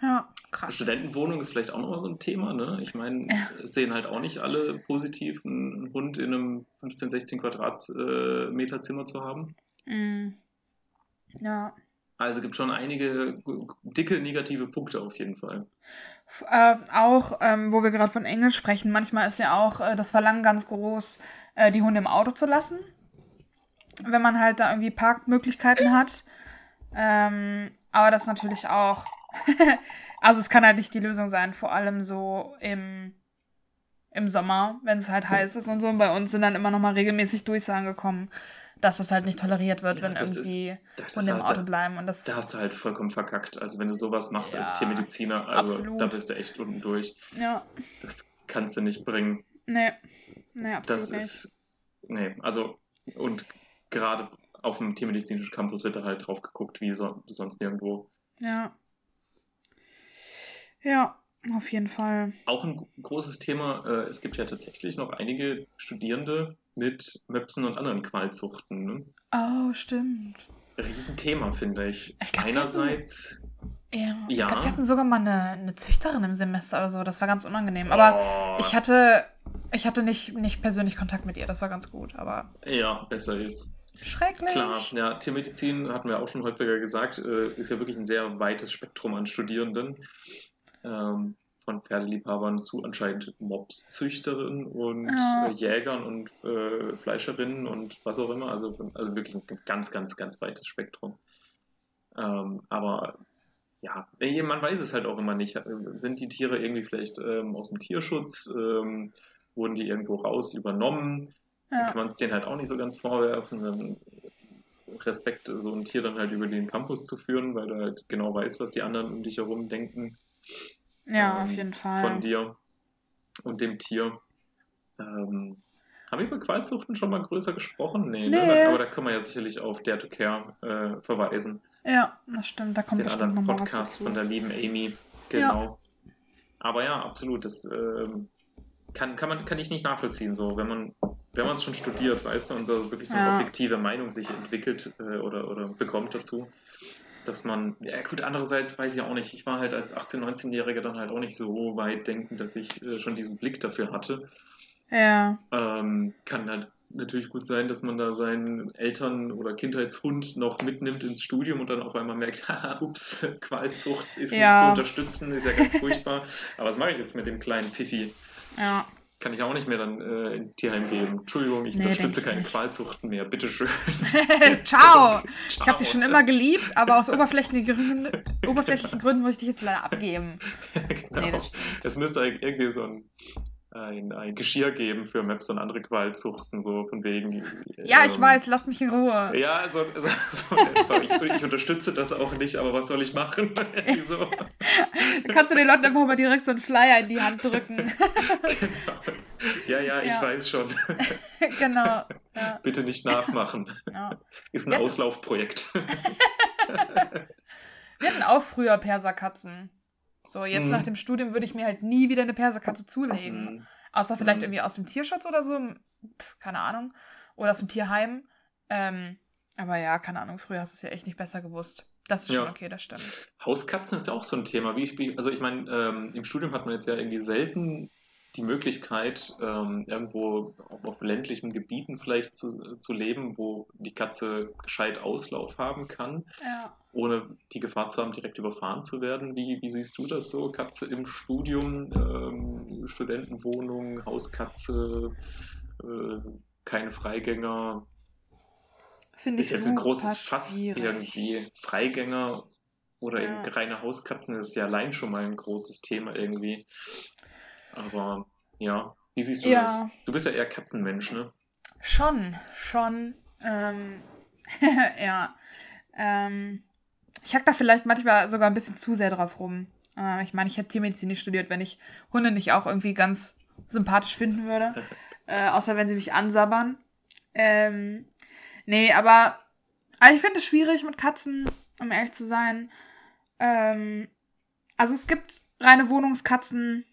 Ja, krass. Studentenwohnung ist vielleicht auch nochmal so ein Thema. Ne? Ich meine, ja. sehen halt auch nicht alle positiv, einen Hund in einem 15, 16 Quadratmeter Zimmer zu haben. Mm. Ja. Also gibt schon einige dicke negative Punkte auf jeden Fall. Äh, auch, ähm, wo wir gerade von Englisch sprechen, manchmal ist ja auch äh, das Verlangen ganz groß, äh, die Hunde im Auto zu lassen. Wenn man halt da irgendwie Parkmöglichkeiten hat. Ähm, aber das natürlich auch. *laughs* also es kann halt nicht die Lösung sein, vor allem so im, im Sommer, wenn es halt heiß ist und so. Und bei uns sind dann immer noch mal regelmäßig Durchsagen gekommen, dass das halt nicht toleriert wird, ja, wenn irgendwie Hunde im Auto bleiben. Und das, da hast du halt vollkommen verkackt. Also wenn du sowas machst ja, als Tiermediziner, also absolut. da bist du echt unten durch. Ja. Das kannst du nicht bringen. Nee. Nee, absolut das nicht. Ist, nee, also und gerade auf dem tiermedizinischen Campus wird da halt drauf geguckt, wie so, sonst nirgendwo. Ja. Ja. Auf jeden Fall. Auch ein großes Thema, äh, es gibt ja tatsächlich noch einige Studierende mit Möpsen und anderen Qualzuchten. Ne? Oh, stimmt. Riesenthema, finde ich. Ich glaub, Einerseits, Ja. Ich glaube, wir hatten sogar mal eine, eine Züchterin im Semester oder so. Das war ganz unangenehm. Aber oh, ich hatte, ich hatte nicht, nicht persönlich Kontakt mit ihr. Das war ganz gut. Aber ja, besser ist. schrecklich. Klar, ja, Tiermedizin, hatten wir auch schon häufiger gesagt, äh, ist ja wirklich ein sehr weites Spektrum an Studierenden. Ähm, von Pferdeliebhabern zu anscheinend Mopszüchterinnen und Ja. äh, Jägern und äh, Fleischerinnen und was auch immer. Also, also wirklich ein ganz, ganz, ganz weites Spektrum. Ähm, aber ja, man weiß es halt auch immer nicht. Sind die Tiere irgendwie vielleicht ähm, aus dem Tierschutz? Ähm, wurden die irgendwo raus übernommen? Dann Ja. kann man es denen halt auch nicht so ganz vorwerfen. Dann Respekt, so ein Tier dann halt über den Campus zu führen, weil du halt genau weißt, was die anderen um dich herum denken ja, ähm, auf jeden Fall. von dir und dem Tier. Ähm, haben wir über Qualzuchten schon mal größer gesprochen? Nee, Nee. Ne? aber da können wir ja sicherlich auf Dare to Care äh, verweisen. Ja, das stimmt. Da kommt Den bestimmt nochmal was Podcast dazu. von der lieben Amy. Genau. Aber ja, absolut. Das ähm, kann, kann, man, kann ich nicht nachvollziehen. So, wenn man wenn man es schon studiert, weißt du, und da wirklich so eine Ja. objektive Meinung sich entwickelt äh, oder, oder bekommt dazu, dass man, ja gut, andererseits weiß ich auch nicht, ich war halt als 18-, 19-Jähriger dann halt auch nicht so weit denken, dass ich äh, schon diesen Blick dafür hatte. Ja, Ähm, kann halt natürlich gut sein, dass man da seinen Eltern- oder Kindheitshund noch mitnimmt ins Studium und dann auf einmal merkt, *laughs* haha, ups, Qualzucht ist nicht Ja. zu unterstützen, ist ja ganz furchtbar. Aber was mache ich jetzt mit dem kleinen Pfiffi? ja. Kann ich auch nicht mehr dann äh, ins Tierheim geben. Entschuldigung, ich Nee, unterstütze ich keine nicht. Qualzuchten mehr, bitteschön. *laughs* Ciao. *laughs* Ich Ciao. habe dich schon immer geliebt, aber aus oberflächlichen Gründen, oberflächlichen Gründen muss ich dich jetzt leider abgeben. *laughs* genau. Nee, es müsste eigentlich irgendwie so ein, ein, ein Geschirr geben für Maps und andere Qualzuchten, so von wegen. Ja, ich ähm, weiß, lass mich in Ruhe. Ja, so, so, so ich, ich unterstütze das auch nicht, aber was soll ich machen? *laughs* Wieso? *laughs* Kannst du den Leuten einfach mal direkt so einen Flyer in die Hand drücken. *laughs* genau. Ja, ja, ich Ja. weiß schon. genau. Ja, Bitte nicht nachmachen. ja. Ist ein Ja. Auslaufprojekt. Wir hatten auch früher Perserkatzen. So, jetzt Mhm. nach dem Studium würde ich mir halt nie wieder eine Perserkatze zulegen. Mhm. Außer vielleicht Mhm. irgendwie aus dem Tierschutz oder so. Pff, keine Ahnung. Oder aus dem Tierheim. Ähm, aber ja, keine Ahnung. Früher hast du es ja echt nicht besser gewusst. Das ist schon Ja. okay, das stimmt. Hauskatzen ist ja auch so ein Thema. Wie ich, also ich meine, ähm, im Studium hat man jetzt ja irgendwie selten die Möglichkeit, ähm, irgendwo auf, ländlichen Gebieten vielleicht zu, zu leben, wo die Katze gescheit Auslauf haben kann, Ja. ohne die Gefahr zu haben, direkt überfahren zu werden. Wie, wie siehst du das so? Katze im Studium, ähm, Studentenwohnung, Hauskatze, äh, keine Freigänger. Finde ich Ist jetzt ein großes Fass irgendwie. Freigänger oder Ja. eben reine Hauskatzen ist ja allein schon mal ein großes Thema irgendwie. Aber ja, wie siehst du Ja. das? Du bist ja eher Katzenmensch, ne? Schon, schon. Ähm, *laughs* ja. Ähm, ich hack da vielleicht manchmal sogar ein bisschen zu sehr drauf rum. Äh, ich meine, ich hätte Tiermedizin nicht studiert, wenn ich Hunde nicht auch irgendwie ganz sympathisch finden würde. *laughs* äh, außer wenn sie mich ansabbern. Ähm, nee, aber also ich finde es schwierig mit Katzen, um ehrlich zu sein. Ähm, also es gibt reine Wohnungskatzen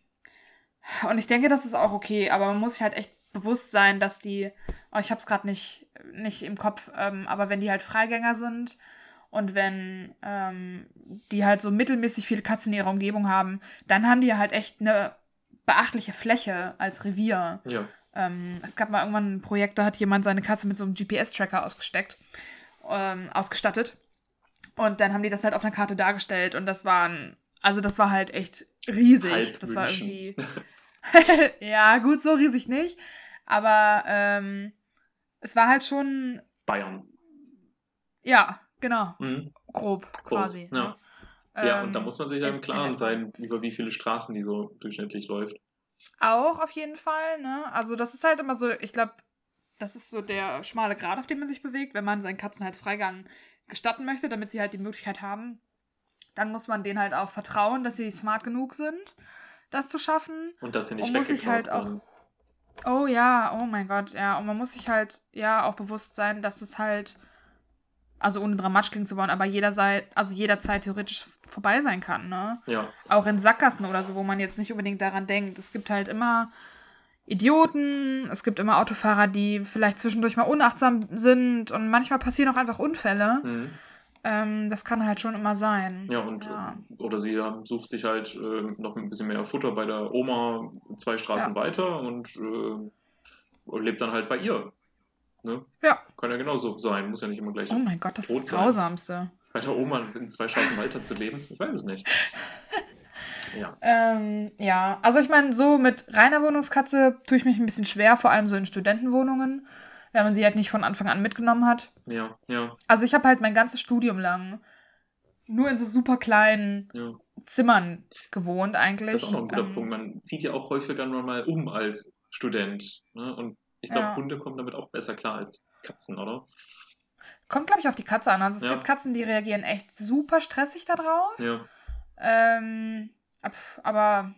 und ich denke, das ist auch okay, aber man muss sich halt echt bewusst sein, dass die, oh, ich habe es gerade nicht, nicht im Kopf, ähm, aber wenn die halt Freigänger sind und wenn ähm, die halt so mittelmäßig viele Katzen in ihrer Umgebung haben, dann haben die halt echt eine beachtliche Fläche als Revier. Ja. Ähm, es gab mal irgendwann ein Projekt, da hat jemand seine Katze mit so einem GPS-Tracker ausgesteckt, ähm, ausgestattet. Und dann haben die das halt auf einer Karte dargestellt und das waren, also das war halt echt riesig. Halb das war München. irgendwie. *laughs* *laughs* ja, gut, so riesig nicht. Aber ähm, es war halt schon, Bayern. ja, genau, Mhm. grob Groß, quasi. ja. ne? Ja, Ähm, und da muss man sich ja im Klaren sein, über wie viele Straßen die so durchschnittlich läuft. Auch auf jeden Fall, ne? Also das ist halt immer so, ich glaube, das ist so der schmale Grat, auf dem man sich bewegt, wenn man seinen Katzen halt Freigang gestatten möchte, damit sie halt die Möglichkeit haben. Dann muss man denen halt auch vertrauen, dass sie smart genug sind, das zu schaffen. Und dass sie nicht Und muss sich halt auch. Oh ja, oh mein Gott, ja. Und man muss sich halt ja auch bewusst sein, dass es halt also ohne dramatisch klingen zu wollen, aber jederzeit, also jederzeit theoretisch vorbei sein kann, ne? Ja. Auch in Sackgassen oder so, wo man jetzt nicht unbedingt daran denkt. Es gibt halt immer Idioten, es gibt immer Autofahrer, die vielleicht zwischendurch mal unachtsam sind und manchmal passieren auch einfach Unfälle. Mhm. Ähm, das kann halt schon immer sein. Ja, und Ja. äh, oder sie sucht sich halt äh, noch ein bisschen mehr Futter bei der Oma zwei Straßen Ja. weiter und äh, lebt dann halt bei ihr. Ne? Ja. Kann ja genauso sein, muss ja nicht immer gleich Oh mein Gott, das ist Rot das. Grausamste. bei der Oma in zwei Straßen weiter zu leben. Ich weiß es nicht. *laughs* Ja. Ähm, ja, also ich meine, so mit reiner Wohnungskatze tue ich mich ein bisschen schwer, vor allem so in Studentenwohnungen, wenn man sie halt nicht von Anfang an mitgenommen hat. Ja, ja, Also ich habe halt mein ganzes Studium lang nur in so super kleinen ja. Zimmern gewohnt eigentlich. Das ist auch noch ein guter Ähm, Punkt. Man zieht ja auch häufiger mal um als Student. Ne? Und ich glaube, Ja. Hunde kommen damit auch besser klar als Katzen, oder? Kommt, glaube ich, auf die Katze an. Also es Ja. gibt Katzen, die reagieren echt super stressig darauf. Ja. Ähm, ab- aber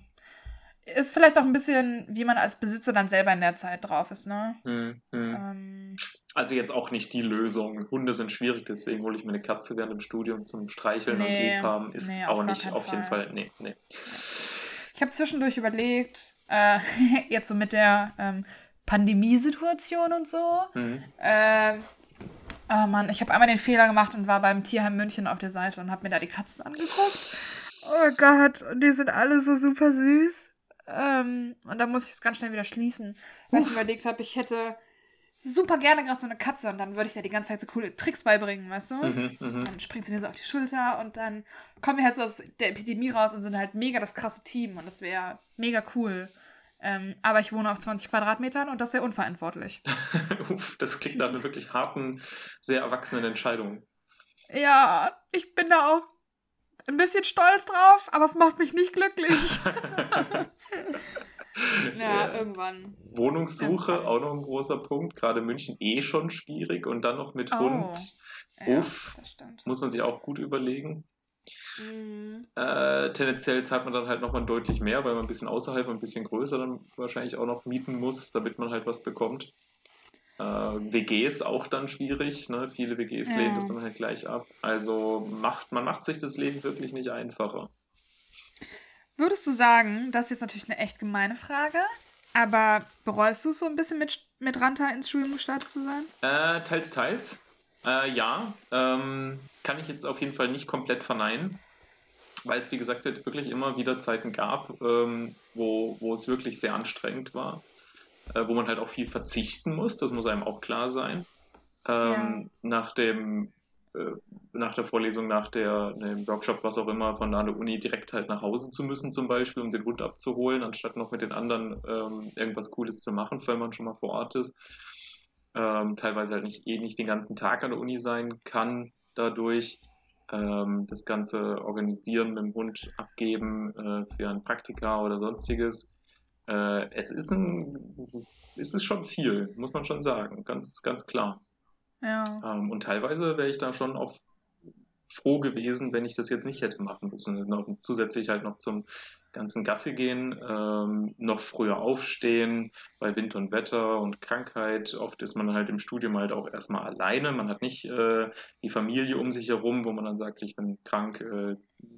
ist vielleicht auch ein bisschen, wie man als Besitzer dann selber in der Zeit drauf ist, ne? Hm, hm. Ähm, Also jetzt auch nicht die Lösung. Hunde sind schwierig, deswegen hole ich mir eine Katze während dem Studium zum Streicheln und Nee, Liebhaben. Ist nee, auch nicht auf jeden Fall. Fall. Nee, nee. Ich habe zwischendurch überlegt, äh, *laughs* jetzt so mit der ähm, Pandemiesituation und so. Hm. Äh, oh Mann, ich habe einmal den Fehler gemacht und war beim Tierheim München auf der Seite und habe mir da die Katzen angeguckt. Oh Gott, und die sind alle so super süß. Ähm, und da muss ich es ganz schnell wieder schließen, weil ich überlegt habe, ich hätte super gerne gerade so eine Katze und dann würde ich dir die ganze Zeit so coole Tricks beibringen, weißt du? Mhm, mhm. Dann springt sie mir so auf die Schulter und dann kommen wir halt so aus der Epidemie raus und sind halt mega das krasse Team und das wäre mega cool. Ähm, aber ich wohne auf 20 Quadratmetern und das wäre unverantwortlich. *laughs* Uff, das klingt nach einer wirklich harten, sehr erwachsenen Entscheidung. Ja, ich bin da auch ein bisschen stolz drauf, aber es macht mich nicht glücklich. *laughs* *laughs* *laughs* ja, irgendwann. Wohnungssuche, Irgendwann. auch noch ein großer Punkt. Gerade München eh schon schwierig und dann noch mit Oh. Hund. Ja, Uff. stimmt. Muss man sich auch gut überlegen. Mhm. Äh, tendenziell zahlt man dann halt nochmal deutlich mehr, weil man ein bisschen außerhalb und ein bisschen größer dann wahrscheinlich auch noch mieten muss, damit man halt was bekommt. Äh, WGs auch dann schwierig, ne? Viele WGs Ja. lehnen das dann halt gleich ab. Also macht, man macht sich das Leben wirklich nicht einfacher. Würdest du sagen, das ist jetzt natürlich eine echt gemeine Frage, aber bereust du es so ein bisschen mit, mit Ranta ins Studium gestartet zu sein? Äh, teils, teils. Äh, ja, ähm, kann ich jetzt auf jeden Fall nicht komplett verneinen, weil es, wie gesagt, halt wirklich immer wieder Zeiten gab, ähm, wo, wo es wirklich sehr anstrengend war, äh, wo man halt auch viel verzichten muss, das muss einem auch klar sein. Ähm, Nach dem, nach der Vorlesung, nach der, dem Workshop, was auch immer, von der Uni direkt halt nach Hause zu müssen, zum Beispiel, um den Hund abzuholen, anstatt noch mit den anderen ähm, irgendwas Cooles zu machen, wenn man schon mal vor Ort ist ähm, teilweise halt nicht, eh nicht den ganzen Tag an der Uni sein kann dadurch. Ähm, das Ganze organisieren mit dem Hund abgeben äh, für ein Praktika oder sonstiges. Äh, es ist ein, es ist schon viel, muss man schon sagen, ganz, ganz klar. Ja. Ähm, und teilweise wäre ich da schon auch froh gewesen, wenn ich das jetzt nicht hätte machen müssen. Noch, zusätzlich halt noch zum ganzen Gasse gehen, ähm, noch früher aufstehen bei Wind und Wetter und Krankheit. Oft ist man halt im Studium halt auch erstmal alleine. Man hat nicht äh, die Familie um sich herum, wo man dann sagt, ich bin krank, äh,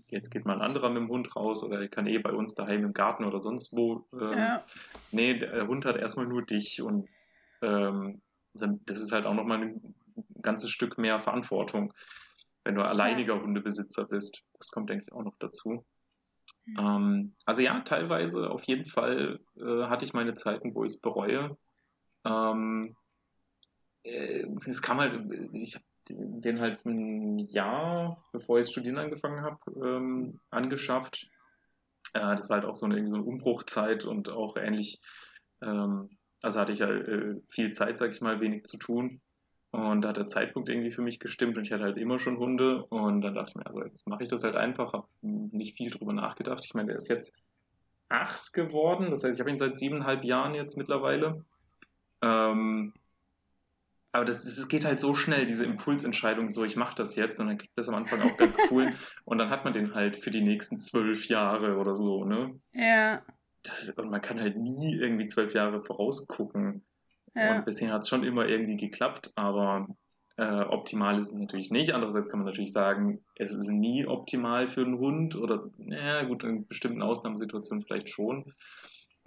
jetzt geht mal ein anderer mit dem Hund raus oder ich kann eh bei uns daheim im Garten oder sonst wo. Ähm, ja. Nee, der Hund hat erstmal nur dich und ähm, das ist halt auch nochmal ein ganzes Stück mehr Verantwortung, wenn du alleiniger Hundebesitzer bist. Das kommt, denke ich, auch noch dazu. Mhm. Ähm, also ja, teilweise auf jeden Fall äh, hatte ich meine Zeiten, wo ich es bereue. Ähm, äh, es kam halt, ich habe den halt ein Jahr, bevor ich das Studieren angefangen habe, ähm, angeschafft. Äh, das war halt auch so eine, irgendwie so eine Umbruchzeit und auch ähnlich, ähm, also hatte ich ja äh, viel Zeit, sag ich mal, wenig zu tun. Und da hat der Zeitpunkt irgendwie für mich gestimmt und ich hatte halt immer schon Hunde. Und dann dachte ich mir, also jetzt mache ich das halt einfach, habe nicht viel drüber nachgedacht. Ich meine, der ist jetzt acht geworden, das heißt, ich habe ihn seit siebeneinhalb Jahren jetzt mittlerweile. Ähm, aber das, das geht halt so schnell, diese Impulsentscheidung, so ich mache das jetzt und dann klingt das am Anfang auch ganz cool *laughs* und dann hat man den halt für die nächsten zwölf Jahre oder so, ne? Ja. Das, und man kann halt nie irgendwie zwölf Jahre vorausgucken. Ja. Und bisher hat es schon immer irgendwie geklappt, aber Äh, optimal ist es natürlich nicht. Andererseits kann man natürlich sagen, es ist nie optimal für einen Hund oder, naja, gut, in bestimmten Ausnahmesituationen vielleicht schon.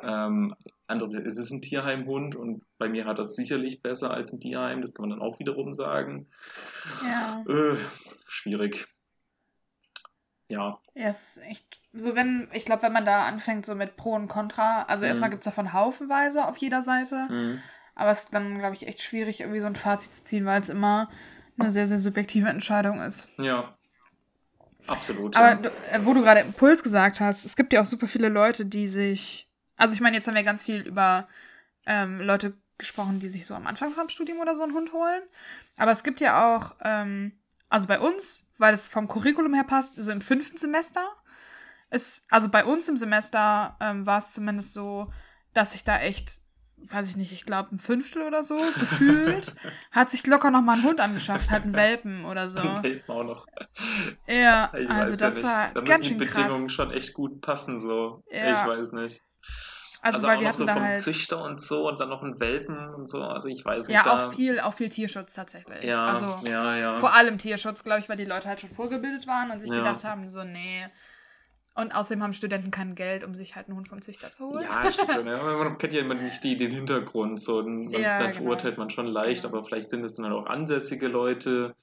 Ähm, andererseits ist es ein Tierheimhund und bei mir hat das sicherlich besser als ein Tierheim, das kann man dann auch wiederum sagen. Ja. Äh, schwierig. Ja. Ja, es ist echt. So, wenn, ich glaube, wenn man da anfängt, so mit Pro und Contra, also Mhm. erstmal gibt es davon haufenweise auf jeder Seite. Mhm. Aber es ist dann, glaube ich, echt schwierig, irgendwie so ein Fazit zu ziehen, weil es immer eine sehr, sehr subjektive Entscheidung ist. Ja. Absolut. Aber ja. äh, wo du gerade Impuls gesagt hast, es gibt ja auch super viele Leute, die sich. Also ich meine, jetzt haben wir ganz viel über ähm, Leute gesprochen, die sich so am Anfang vom Studium oder so einen Hund holen. Aber es gibt ja auch, ähm, also bei uns, weil es vom Curriculum her passt, so im fünften Semester. Ist, also bei uns im Semester ähm, war es zumindest so, dass ich da echt, weiß ich nicht, ich glaube ein Fünftel oder so *laughs* gefühlt, hat sich locker noch mal einen Hund angeschafft, halt einen Welpen oder so. *laughs* Hilft man auch noch. Ja, *laughs* Ich also weiß das ja war. Da ganz müssen die Bedingungen krass. schon echt gut passen, so. Ja. Ich weiß nicht. Also, Also, weil wir hatten so da vom halt Züchter und so und dann noch einen Welpen und so. Also ich weiß nicht. ja da, auch viel, auch viel Tierschutz tatsächlich. Ja, also ja, ja. vor allem Tierschutz, glaube ich, weil die Leute halt schon vorgebildet waren und sich Ja. gedacht haben, so nee. Und außerdem haben Studenten kein Geld, um sich halt einen Hund vom Züchter zu holen. Ja, stimmt schon. *laughs* Man kennt ja immer nicht die, den Hintergrund. So. Man, Ja, dann genau. verurteilt man schon leicht, Genau. aber vielleicht sind es dann halt auch ansässige Leute,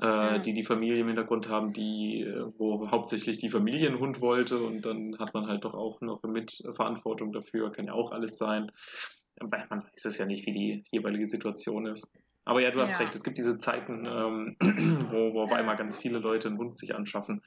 äh, die die Familie im Hintergrund haben, die, äh, wo hauptsächlich die Familie einen Hund wollte und dann hat man halt doch auch noch Mitverantwortung dafür. Kann ja auch alles sein. Man weiß es ja nicht, wie die jeweilige Situation ist. Aber ja, du hast Ja. recht, es gibt diese Zeiten, ähm, *clears throat* wo, wo auf einmal ganz viele Leute einen Hund sich anschaffen.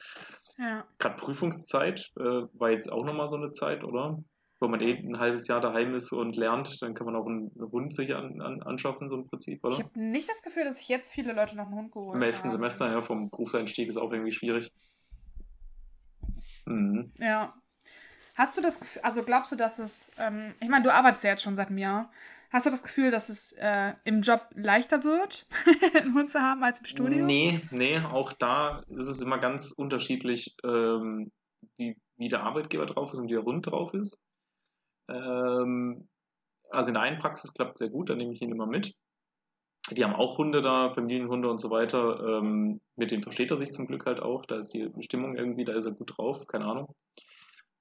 Ja. Gerade Prüfungszeit äh, war jetzt auch nochmal so eine Zeit, oder? Wo man eben ein halbes Jahr daheim ist und lernt, dann kann man auch einen Hund sich an, an, anschaffen, so im Prinzip, oder? Ich habe nicht das Gefühl, dass sich jetzt viele Leute noch einen Hund geholt Im elften haben. Semester, ja, vom Berufseinstieg ist auch irgendwie schwierig. Mhm. Ja. Hast du das Gefühl, also glaubst du, dass es, ähm, ich meine, du arbeitest ja jetzt schon seit einem Jahr. Hast du das Gefühl, dass es äh, im Job leichter wird, *laughs* einen Hund zu haben als im Studium? Nee, nee, auch da ist es immer ganz unterschiedlich, ähm, wie, wie der Arbeitgeber drauf ist und wie der Hund drauf ist. Ähm, also in der einen Praxis klappt sehr gut, da nehme ich ihn immer mit. Die haben auch Hunde da, Familienhunde und so weiter. Ähm, mit denen versteht er sich zum Glück halt auch. Da ist die Stimmung irgendwie, da ist er gut drauf, keine Ahnung.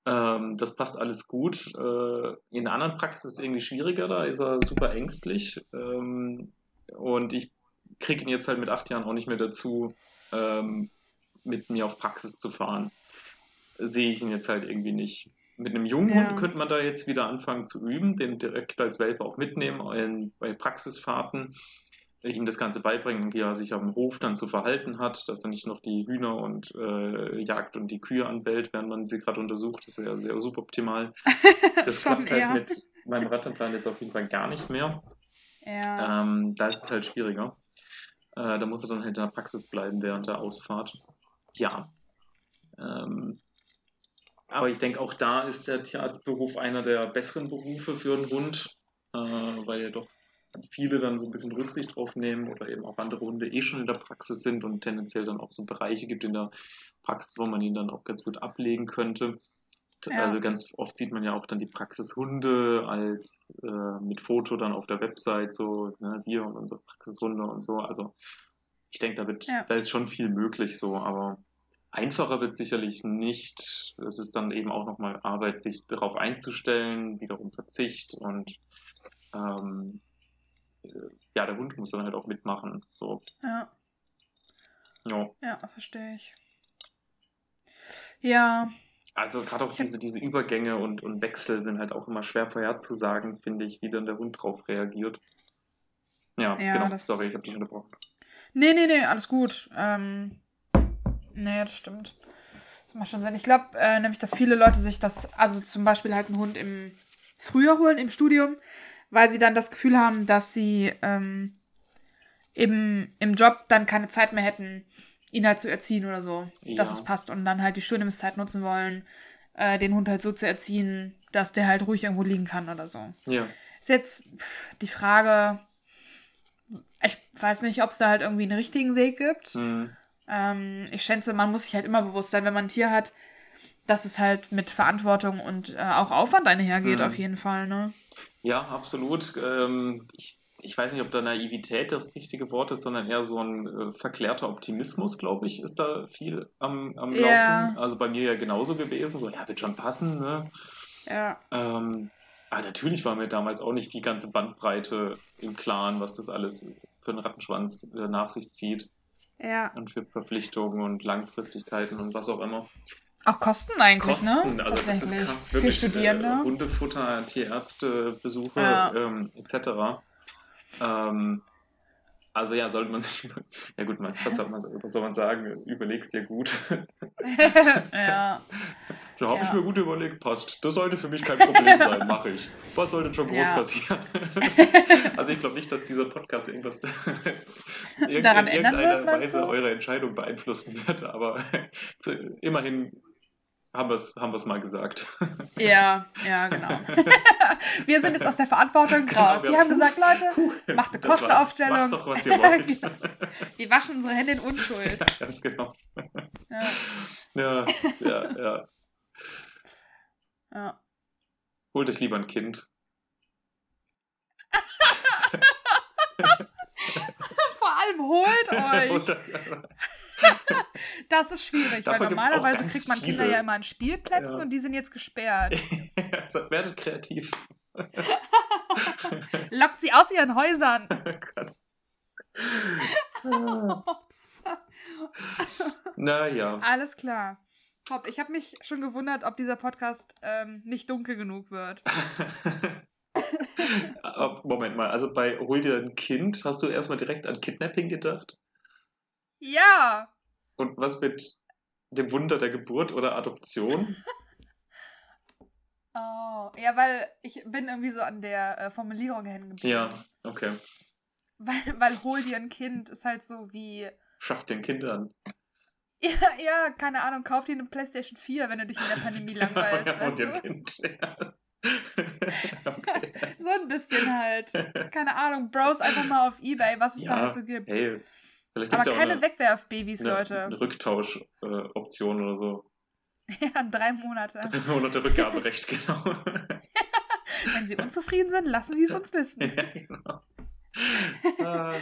Ähm, das passt alles gut. Äh, in der anderen Praxis ist es irgendwie schwieriger, da ist er super ängstlich. Ähm, und ich kriege ihn jetzt halt mit acht Jahren auch nicht mehr dazu, ähm, mit mir auf Praxis zu fahren. Sehe ich ihn jetzt halt irgendwie nicht. Mit einem jungen Ja. Hund könnte man da jetzt wieder anfangen zu üben, den direkt als Welpe auch mitnehmen in, bei Praxisfahrten, ihm das Ganze beibringen, wie er sich am Hof dann zu verhalten hat, dass er nicht noch die Hühner und äh, jagt und die Kühe anbellt, während man sie gerade untersucht. Das wäre sehr suboptimal. *laughs* Das klappt halt mit meinem Rattenplan jetzt auf jeden Fall gar nicht mehr. Ja. Ähm, da ist es halt schwieriger. Äh, da muss er dann halt in der Praxis bleiben während der Ausfahrt. Ja. Ähm, aber ich denke, auch da ist der Tierarztberuf einer der besseren Berufe für einen Hund, äh, weil ja doch viele dann so ein bisschen Rücksicht drauf nehmen oder eben auch andere Hunde eh schon in der Praxis sind und tendenziell dann auch so Bereiche gibt in der Praxis, wo man ihn dann auch ganz gut ablegen könnte. Ja. Also ganz oft sieht man ja auch dann die Praxishunde als äh, mit Foto dann auf der Website, so ne, wir und unsere Praxishunde und so. Also ich denke, da wird, Ja. da ist schon viel möglich so, aber einfacher wird sicherlich nicht. Es ist dann eben auch nochmal Arbeit, sich darauf einzustellen, wiederum Verzicht und ähm, äh, ja, der Hund muss dann halt auch mitmachen. So, ja. ja. Ja, verstehe ich. Ja. Also gerade auch diese, diese Übergänge und, und Wechsel sind halt auch immer schwer vorherzusagen, finde ich, wie dann der Hund drauf reagiert. Ja, Ja, genau. Sorry, ich habe dich unterbrochen. Nee, nee, nee, alles gut. Ähm, nee, das stimmt. Das macht schon Sinn. Ich glaube äh, nämlich, dass viele Leute sich das, also zum Beispiel halt einen Hund im Frühjahr holen, im Studium, weil sie dann das Gefühl haben, dass sie ähm, im, im Job dann keine Zeit mehr hätten, ihn halt zu erziehen oder so, dass Ja. es passt und dann halt die Studiumszeit nutzen wollen, äh, den Hund halt so zu erziehen, dass der halt ruhig irgendwo liegen kann oder so. Ja, Ist jetzt die Frage, ich weiß nicht, ob es da halt irgendwie einen richtigen Weg gibt. hm, Ähm, ich schätze, man muss sich halt immer bewusst sein, wenn man ein Tier hat, dass es halt mit Verantwortung und äh, auch Aufwand einhergeht, Mhm. auf jeden Fall, ne? ja absolut. Ähm, ich ich weiß nicht, ob da Naivität das richtige Wort ist, sondern eher so ein äh, verklärter Optimismus, glaube ich, ist da viel am, am Ja. Laufen. Also bei mir ja genauso gewesen, so, ja, wird schon passen, ne? Ja. Ähm, aber natürlich war mir damals auch nicht die ganze Bandbreite im Klaren, was das alles für einen Rattenschwanz äh, nach sich zieht Ja. und für Verpflichtungen und Langfristigkeiten und was auch immer. Auch Kosten eigentlich, Kosten, ne? also das ist krass, Für wirklich. Studierende. Äh, Hundefutter, Tierärzte, Besuche, Ja. ähm, etc. Ähm, also ja, sollte man *laughs* sich, ja gut, man- was soll man, was soll man sagen, überlegst dir gut. *laughs* ja. Da habe ich Ja. mir gut überlegt, passt. Das sollte für mich kein Problem sein, mache ich. Was sollte schon groß Ja. passieren? *laughs* also ich glaube nicht, dass dieser Podcast irgendwas *laughs* Daran in ändern wird, Weise du? eure Entscheidung beeinflussen wird, aber *laughs* zu, immerhin haben wir es haben wir's mal gesagt. *laughs* Ja, ja, genau. Wir sind jetzt aus der Verantwortung Genau, raus. wir Wir haben gesagt, Leute, macht eine. Kostenaufstellung. Macht doch, was ihr wollt. Wir waschen unsere Hände in Unschuld. ja, ganz genau. Ja, Ja, ja, ja. ja. Holt euch lieber ein Kind. Vor allem holt *laughs* euch. *laughs* Das ist schwierig, Davon weil normalerweise kriegt man Kinder viele. ja immer an Spielplätzen Ja. und die sind jetzt gesperrt. *laughs* Also, werdet kreativ. Lockt sie aus ihren Häusern. Oh Gott. naja. Alles klar. Top. Ich habe mich schon gewundert, ob dieser Podcast ähm, nicht dunkel genug wird. Aber Moment mal, also bei Hol dir ein Kind hast du erstmal direkt an Kidnapping gedacht? Ja! Und was mit dem Wunder der Geburt oder Adoption? *laughs* Oh, ja, weil ich bin irgendwie so an der äh, Formulierung hängen geblieben. Ja, okay. Weil, weil hol dir ein Kind ist halt so wie. Schafft den Kindern. *laughs* Ja, ja, keine Ahnung, kauf dir eine Playstation 4, wenn du dich in der Pandemie *laughs* langweilst, ja, und weißt dem du? Kind. Ja. *laughs* okay. *laughs* So ein bisschen halt. Keine Ahnung, Bros einfach mal auf Ebay, was es da Ja, halt so gibt. Hey, vielleicht Aber ja keine eine, Wegwerfbabys, eine, Leute. eine Rücktauschoption oder so. *laughs* Ja, drei Monate. Monate Rückgaberecht, genau. Wenn sie unzufrieden sind, lassen sie es uns wissen. ja, genau. Ah,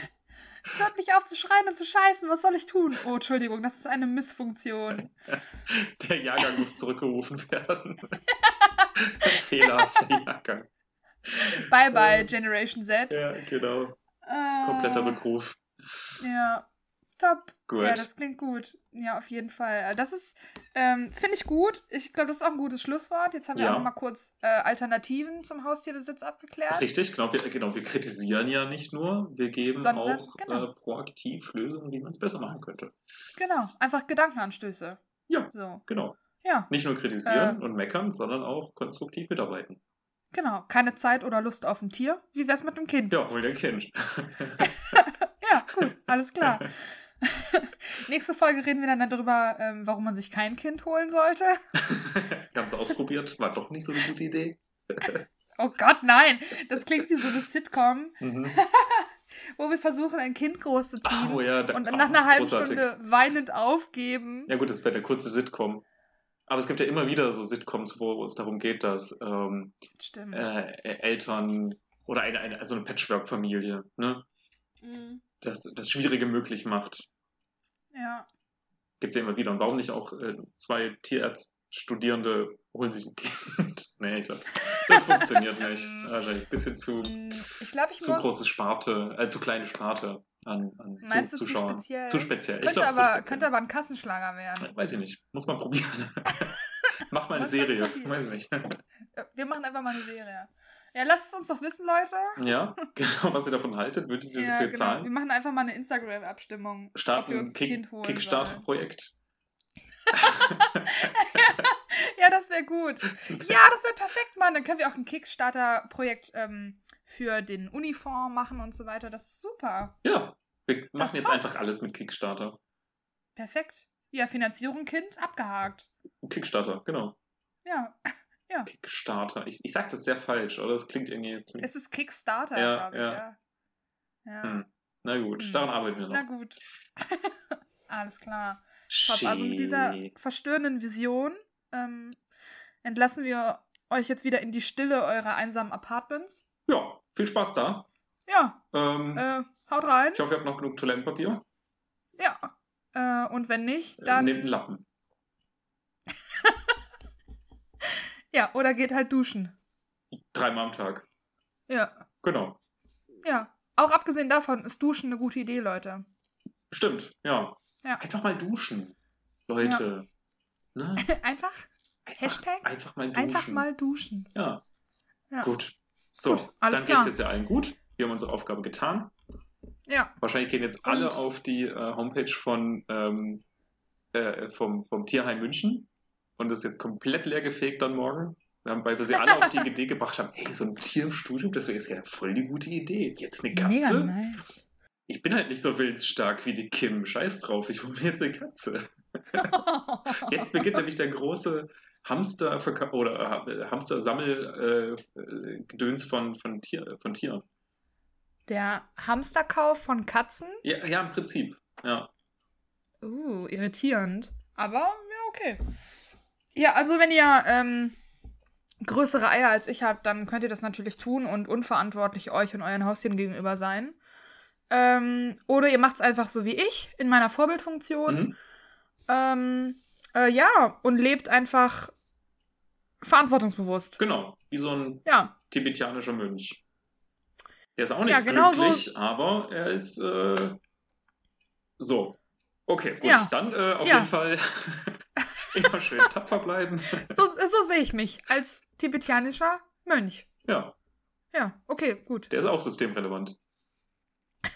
Es hört nicht auf zu schreien und zu scheißen. Was soll ich tun? Oh, Entschuldigung, das ist eine Missfunktion. der Jahrgang muss zurückgerufen werden. *laughs* Fehlerhafter Jahrgang. Bye bye, Äh, Generation Z. Ja, genau. Äh, Kompletter Rückruf. Ja, top. Gut. Ja, das klingt gut. Ja, auf jeden Fall. Äh, Das ist, ähm, finde ich gut. Ich glaube, das ist auch ein gutes Schlusswort. Jetzt haben wir Ja. auch noch mal kurz äh, Alternativen zum Haustierbesitz abgeklärt. Richtig, genau wir, genau. wir kritisieren ja nicht nur, wir geben Sondern- auch genau. äh, proaktiv Lösungen, wie man es besser machen könnte. Genau, einfach Gedankenanstöße. Ja. So, Genau. Ja, Nicht nur kritisieren Äh. und meckern, sondern auch konstruktiv mitarbeiten. genau. Keine Zeit oder Lust auf ein Tier. Wie wär's mit dem Kind? Ja, hol dein Kind. *laughs* Ja, cool, alles klar. *laughs* Nächste Folge reden wir dann darüber, ähm, warum man sich kein Kind holen sollte. *laughs* wir haben es ausprobiert, war doch nicht so eine gute Idee. Oh Gott, nein. Das klingt wie so eine Sitcom, Mhm. wo wir versuchen, ein Kind großzuziehen Oh ja, da, und nach einer halben großartig. Stunde weinend aufgeben. Ja gut, das wäre eine kurze Sitcom. Aber es gibt ja immer wieder so Sitcoms, wo es darum geht, dass ähm, äh, Eltern oder eine, eine, also eine Patchwork-Familie, ne, Mhm. das, das Schwierige möglich macht. Ja. Gibt es ja immer wieder. Und warum nicht auch äh, zwei Tierärztstudierende holen sich ein Kind? *laughs* nee, ich glaube, das, das funktioniert nicht. *laughs* Wahrscheinlich ein bisschen zu, Mm, Ich glaube, ich zu muss. große Sparte, äh, zu kleine Sparte an, an zu, Meinst du zu Zuschauern. speziell? Zu speziell. Könnte glaub, zu aber, speziell. könnte aber ein Kassenschlager werden. Weiß ich nicht. Muss man probieren. *laughs* Mach mal eine Muss Serie. Weiß ich nicht. Wir machen einfach mal eine Serie. Ja, lasst es uns doch wissen, Leute. Ja, *laughs* genau, was ihr davon haltet, würdet ihr Ja, dafür genau. zahlen? Wir machen einfach mal eine Instagram-Abstimmung, wir Starten uns ein Kick. Kickstarter-Projekt. *laughs* Ja, das wäre gut. Ja, das wäre perfekt, Mann. Dann können wir auch ein Kickstarter-Projekt ähm, für den Uniform machen und so weiter. Das ist super. Ja, wir ist machen jetzt top. einfach alles mit Kickstarter. Perfekt. Ja, Finanzierung Kind, abgehakt. Kickstarter, genau. Ja, *laughs* Kickstarter. Ich, ich sag das sehr falsch, oder? Das klingt irgendwie ziemlich. es ist Kickstarter, Ja, glaube ich, ja. ja. Ja, Hm. Na gut, Hm. daran arbeiten wir na noch. gut. *laughs* Alles klar. Top. Also mit dieser verstörenden Vision ähm, entlassen wir euch jetzt wieder in die Stille eurer einsamen Apartments. Ja, viel Spaß da. Ja, Ähm, äh, haut rein. ich hoffe, ihr habt noch genug Toilettenpapier. Ja. Äh, und wenn nicht, Äh, dann. Nehmt einen Lappen. *laughs* Ja, oder geht halt duschen. Dreimal am Tag. Ja. Genau. Ja. Auch abgesehen davon ist Duschen eine gute Idee, Leute. Stimmt, ja. Ja. Einfach mal duschen, Leute. Ne? *laughs* Einfach, Einfach, Hashtag? einfach mal duschen. einfach mal duschen. Ja. Ja. Gut. So, Gut, alles dann klar. geht's jetzt ja allen gut. Wir haben unsere Aufgabe getan. Ja. Wahrscheinlich gehen jetzt alle Und- auf die äh, Homepage von ähm, äh, vom, vom Tierheim München und das ist jetzt komplett leer gefegt dann morgen. Weil wir sie alle auf die *laughs* Idee gebracht haben, hey, so ein Tier im Studium, das wäre ja voll die gute Idee. Jetzt eine Mega Katze? nice. Ich bin halt nicht so willensstark wie die Kim. Scheiß drauf, ich hole mir jetzt eine Katze. *laughs* Jetzt beginnt nämlich der große Hamster oder äh, Hamster-Sammel äh, Gedöns von, von, Tier, von Tieren. Der Hamsterkauf von Katzen? Ja, ja, im Prinzip. Ja. Uh, irritierend. Aber ja, okay. Ja, also wenn ihr ähm, größere Eier als ich habt, dann könnt ihr das natürlich tun und unverantwortlich euch und euren Haustieren gegenüber sein. Ähm, oder ihr macht es einfach so wie ich in meiner Vorbildfunktion. Mhm. Ähm, äh, ja, und lebt einfach verantwortungsbewusst. Genau, wie so ein Ja, tibetianischer Mönch. Der ist auch nicht Ja, genau so- glücklich, aber er ist äh, so. Okay, gut, Ja. dann äh, auf Ja. jeden Fall *laughs* immer schön tapfer bleiben. *laughs* so, so sehe ich mich als tibetianischer Mönch. Ja, Ja, okay, gut. der ist auch systemrelevant, *laughs*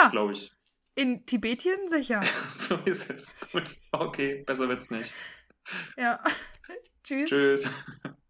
Ja, glaube ich. in Tibetien sicher. so ist es. Gut, okay, besser wird's nicht. Ja. Tschüss. Tschüss. *laughs*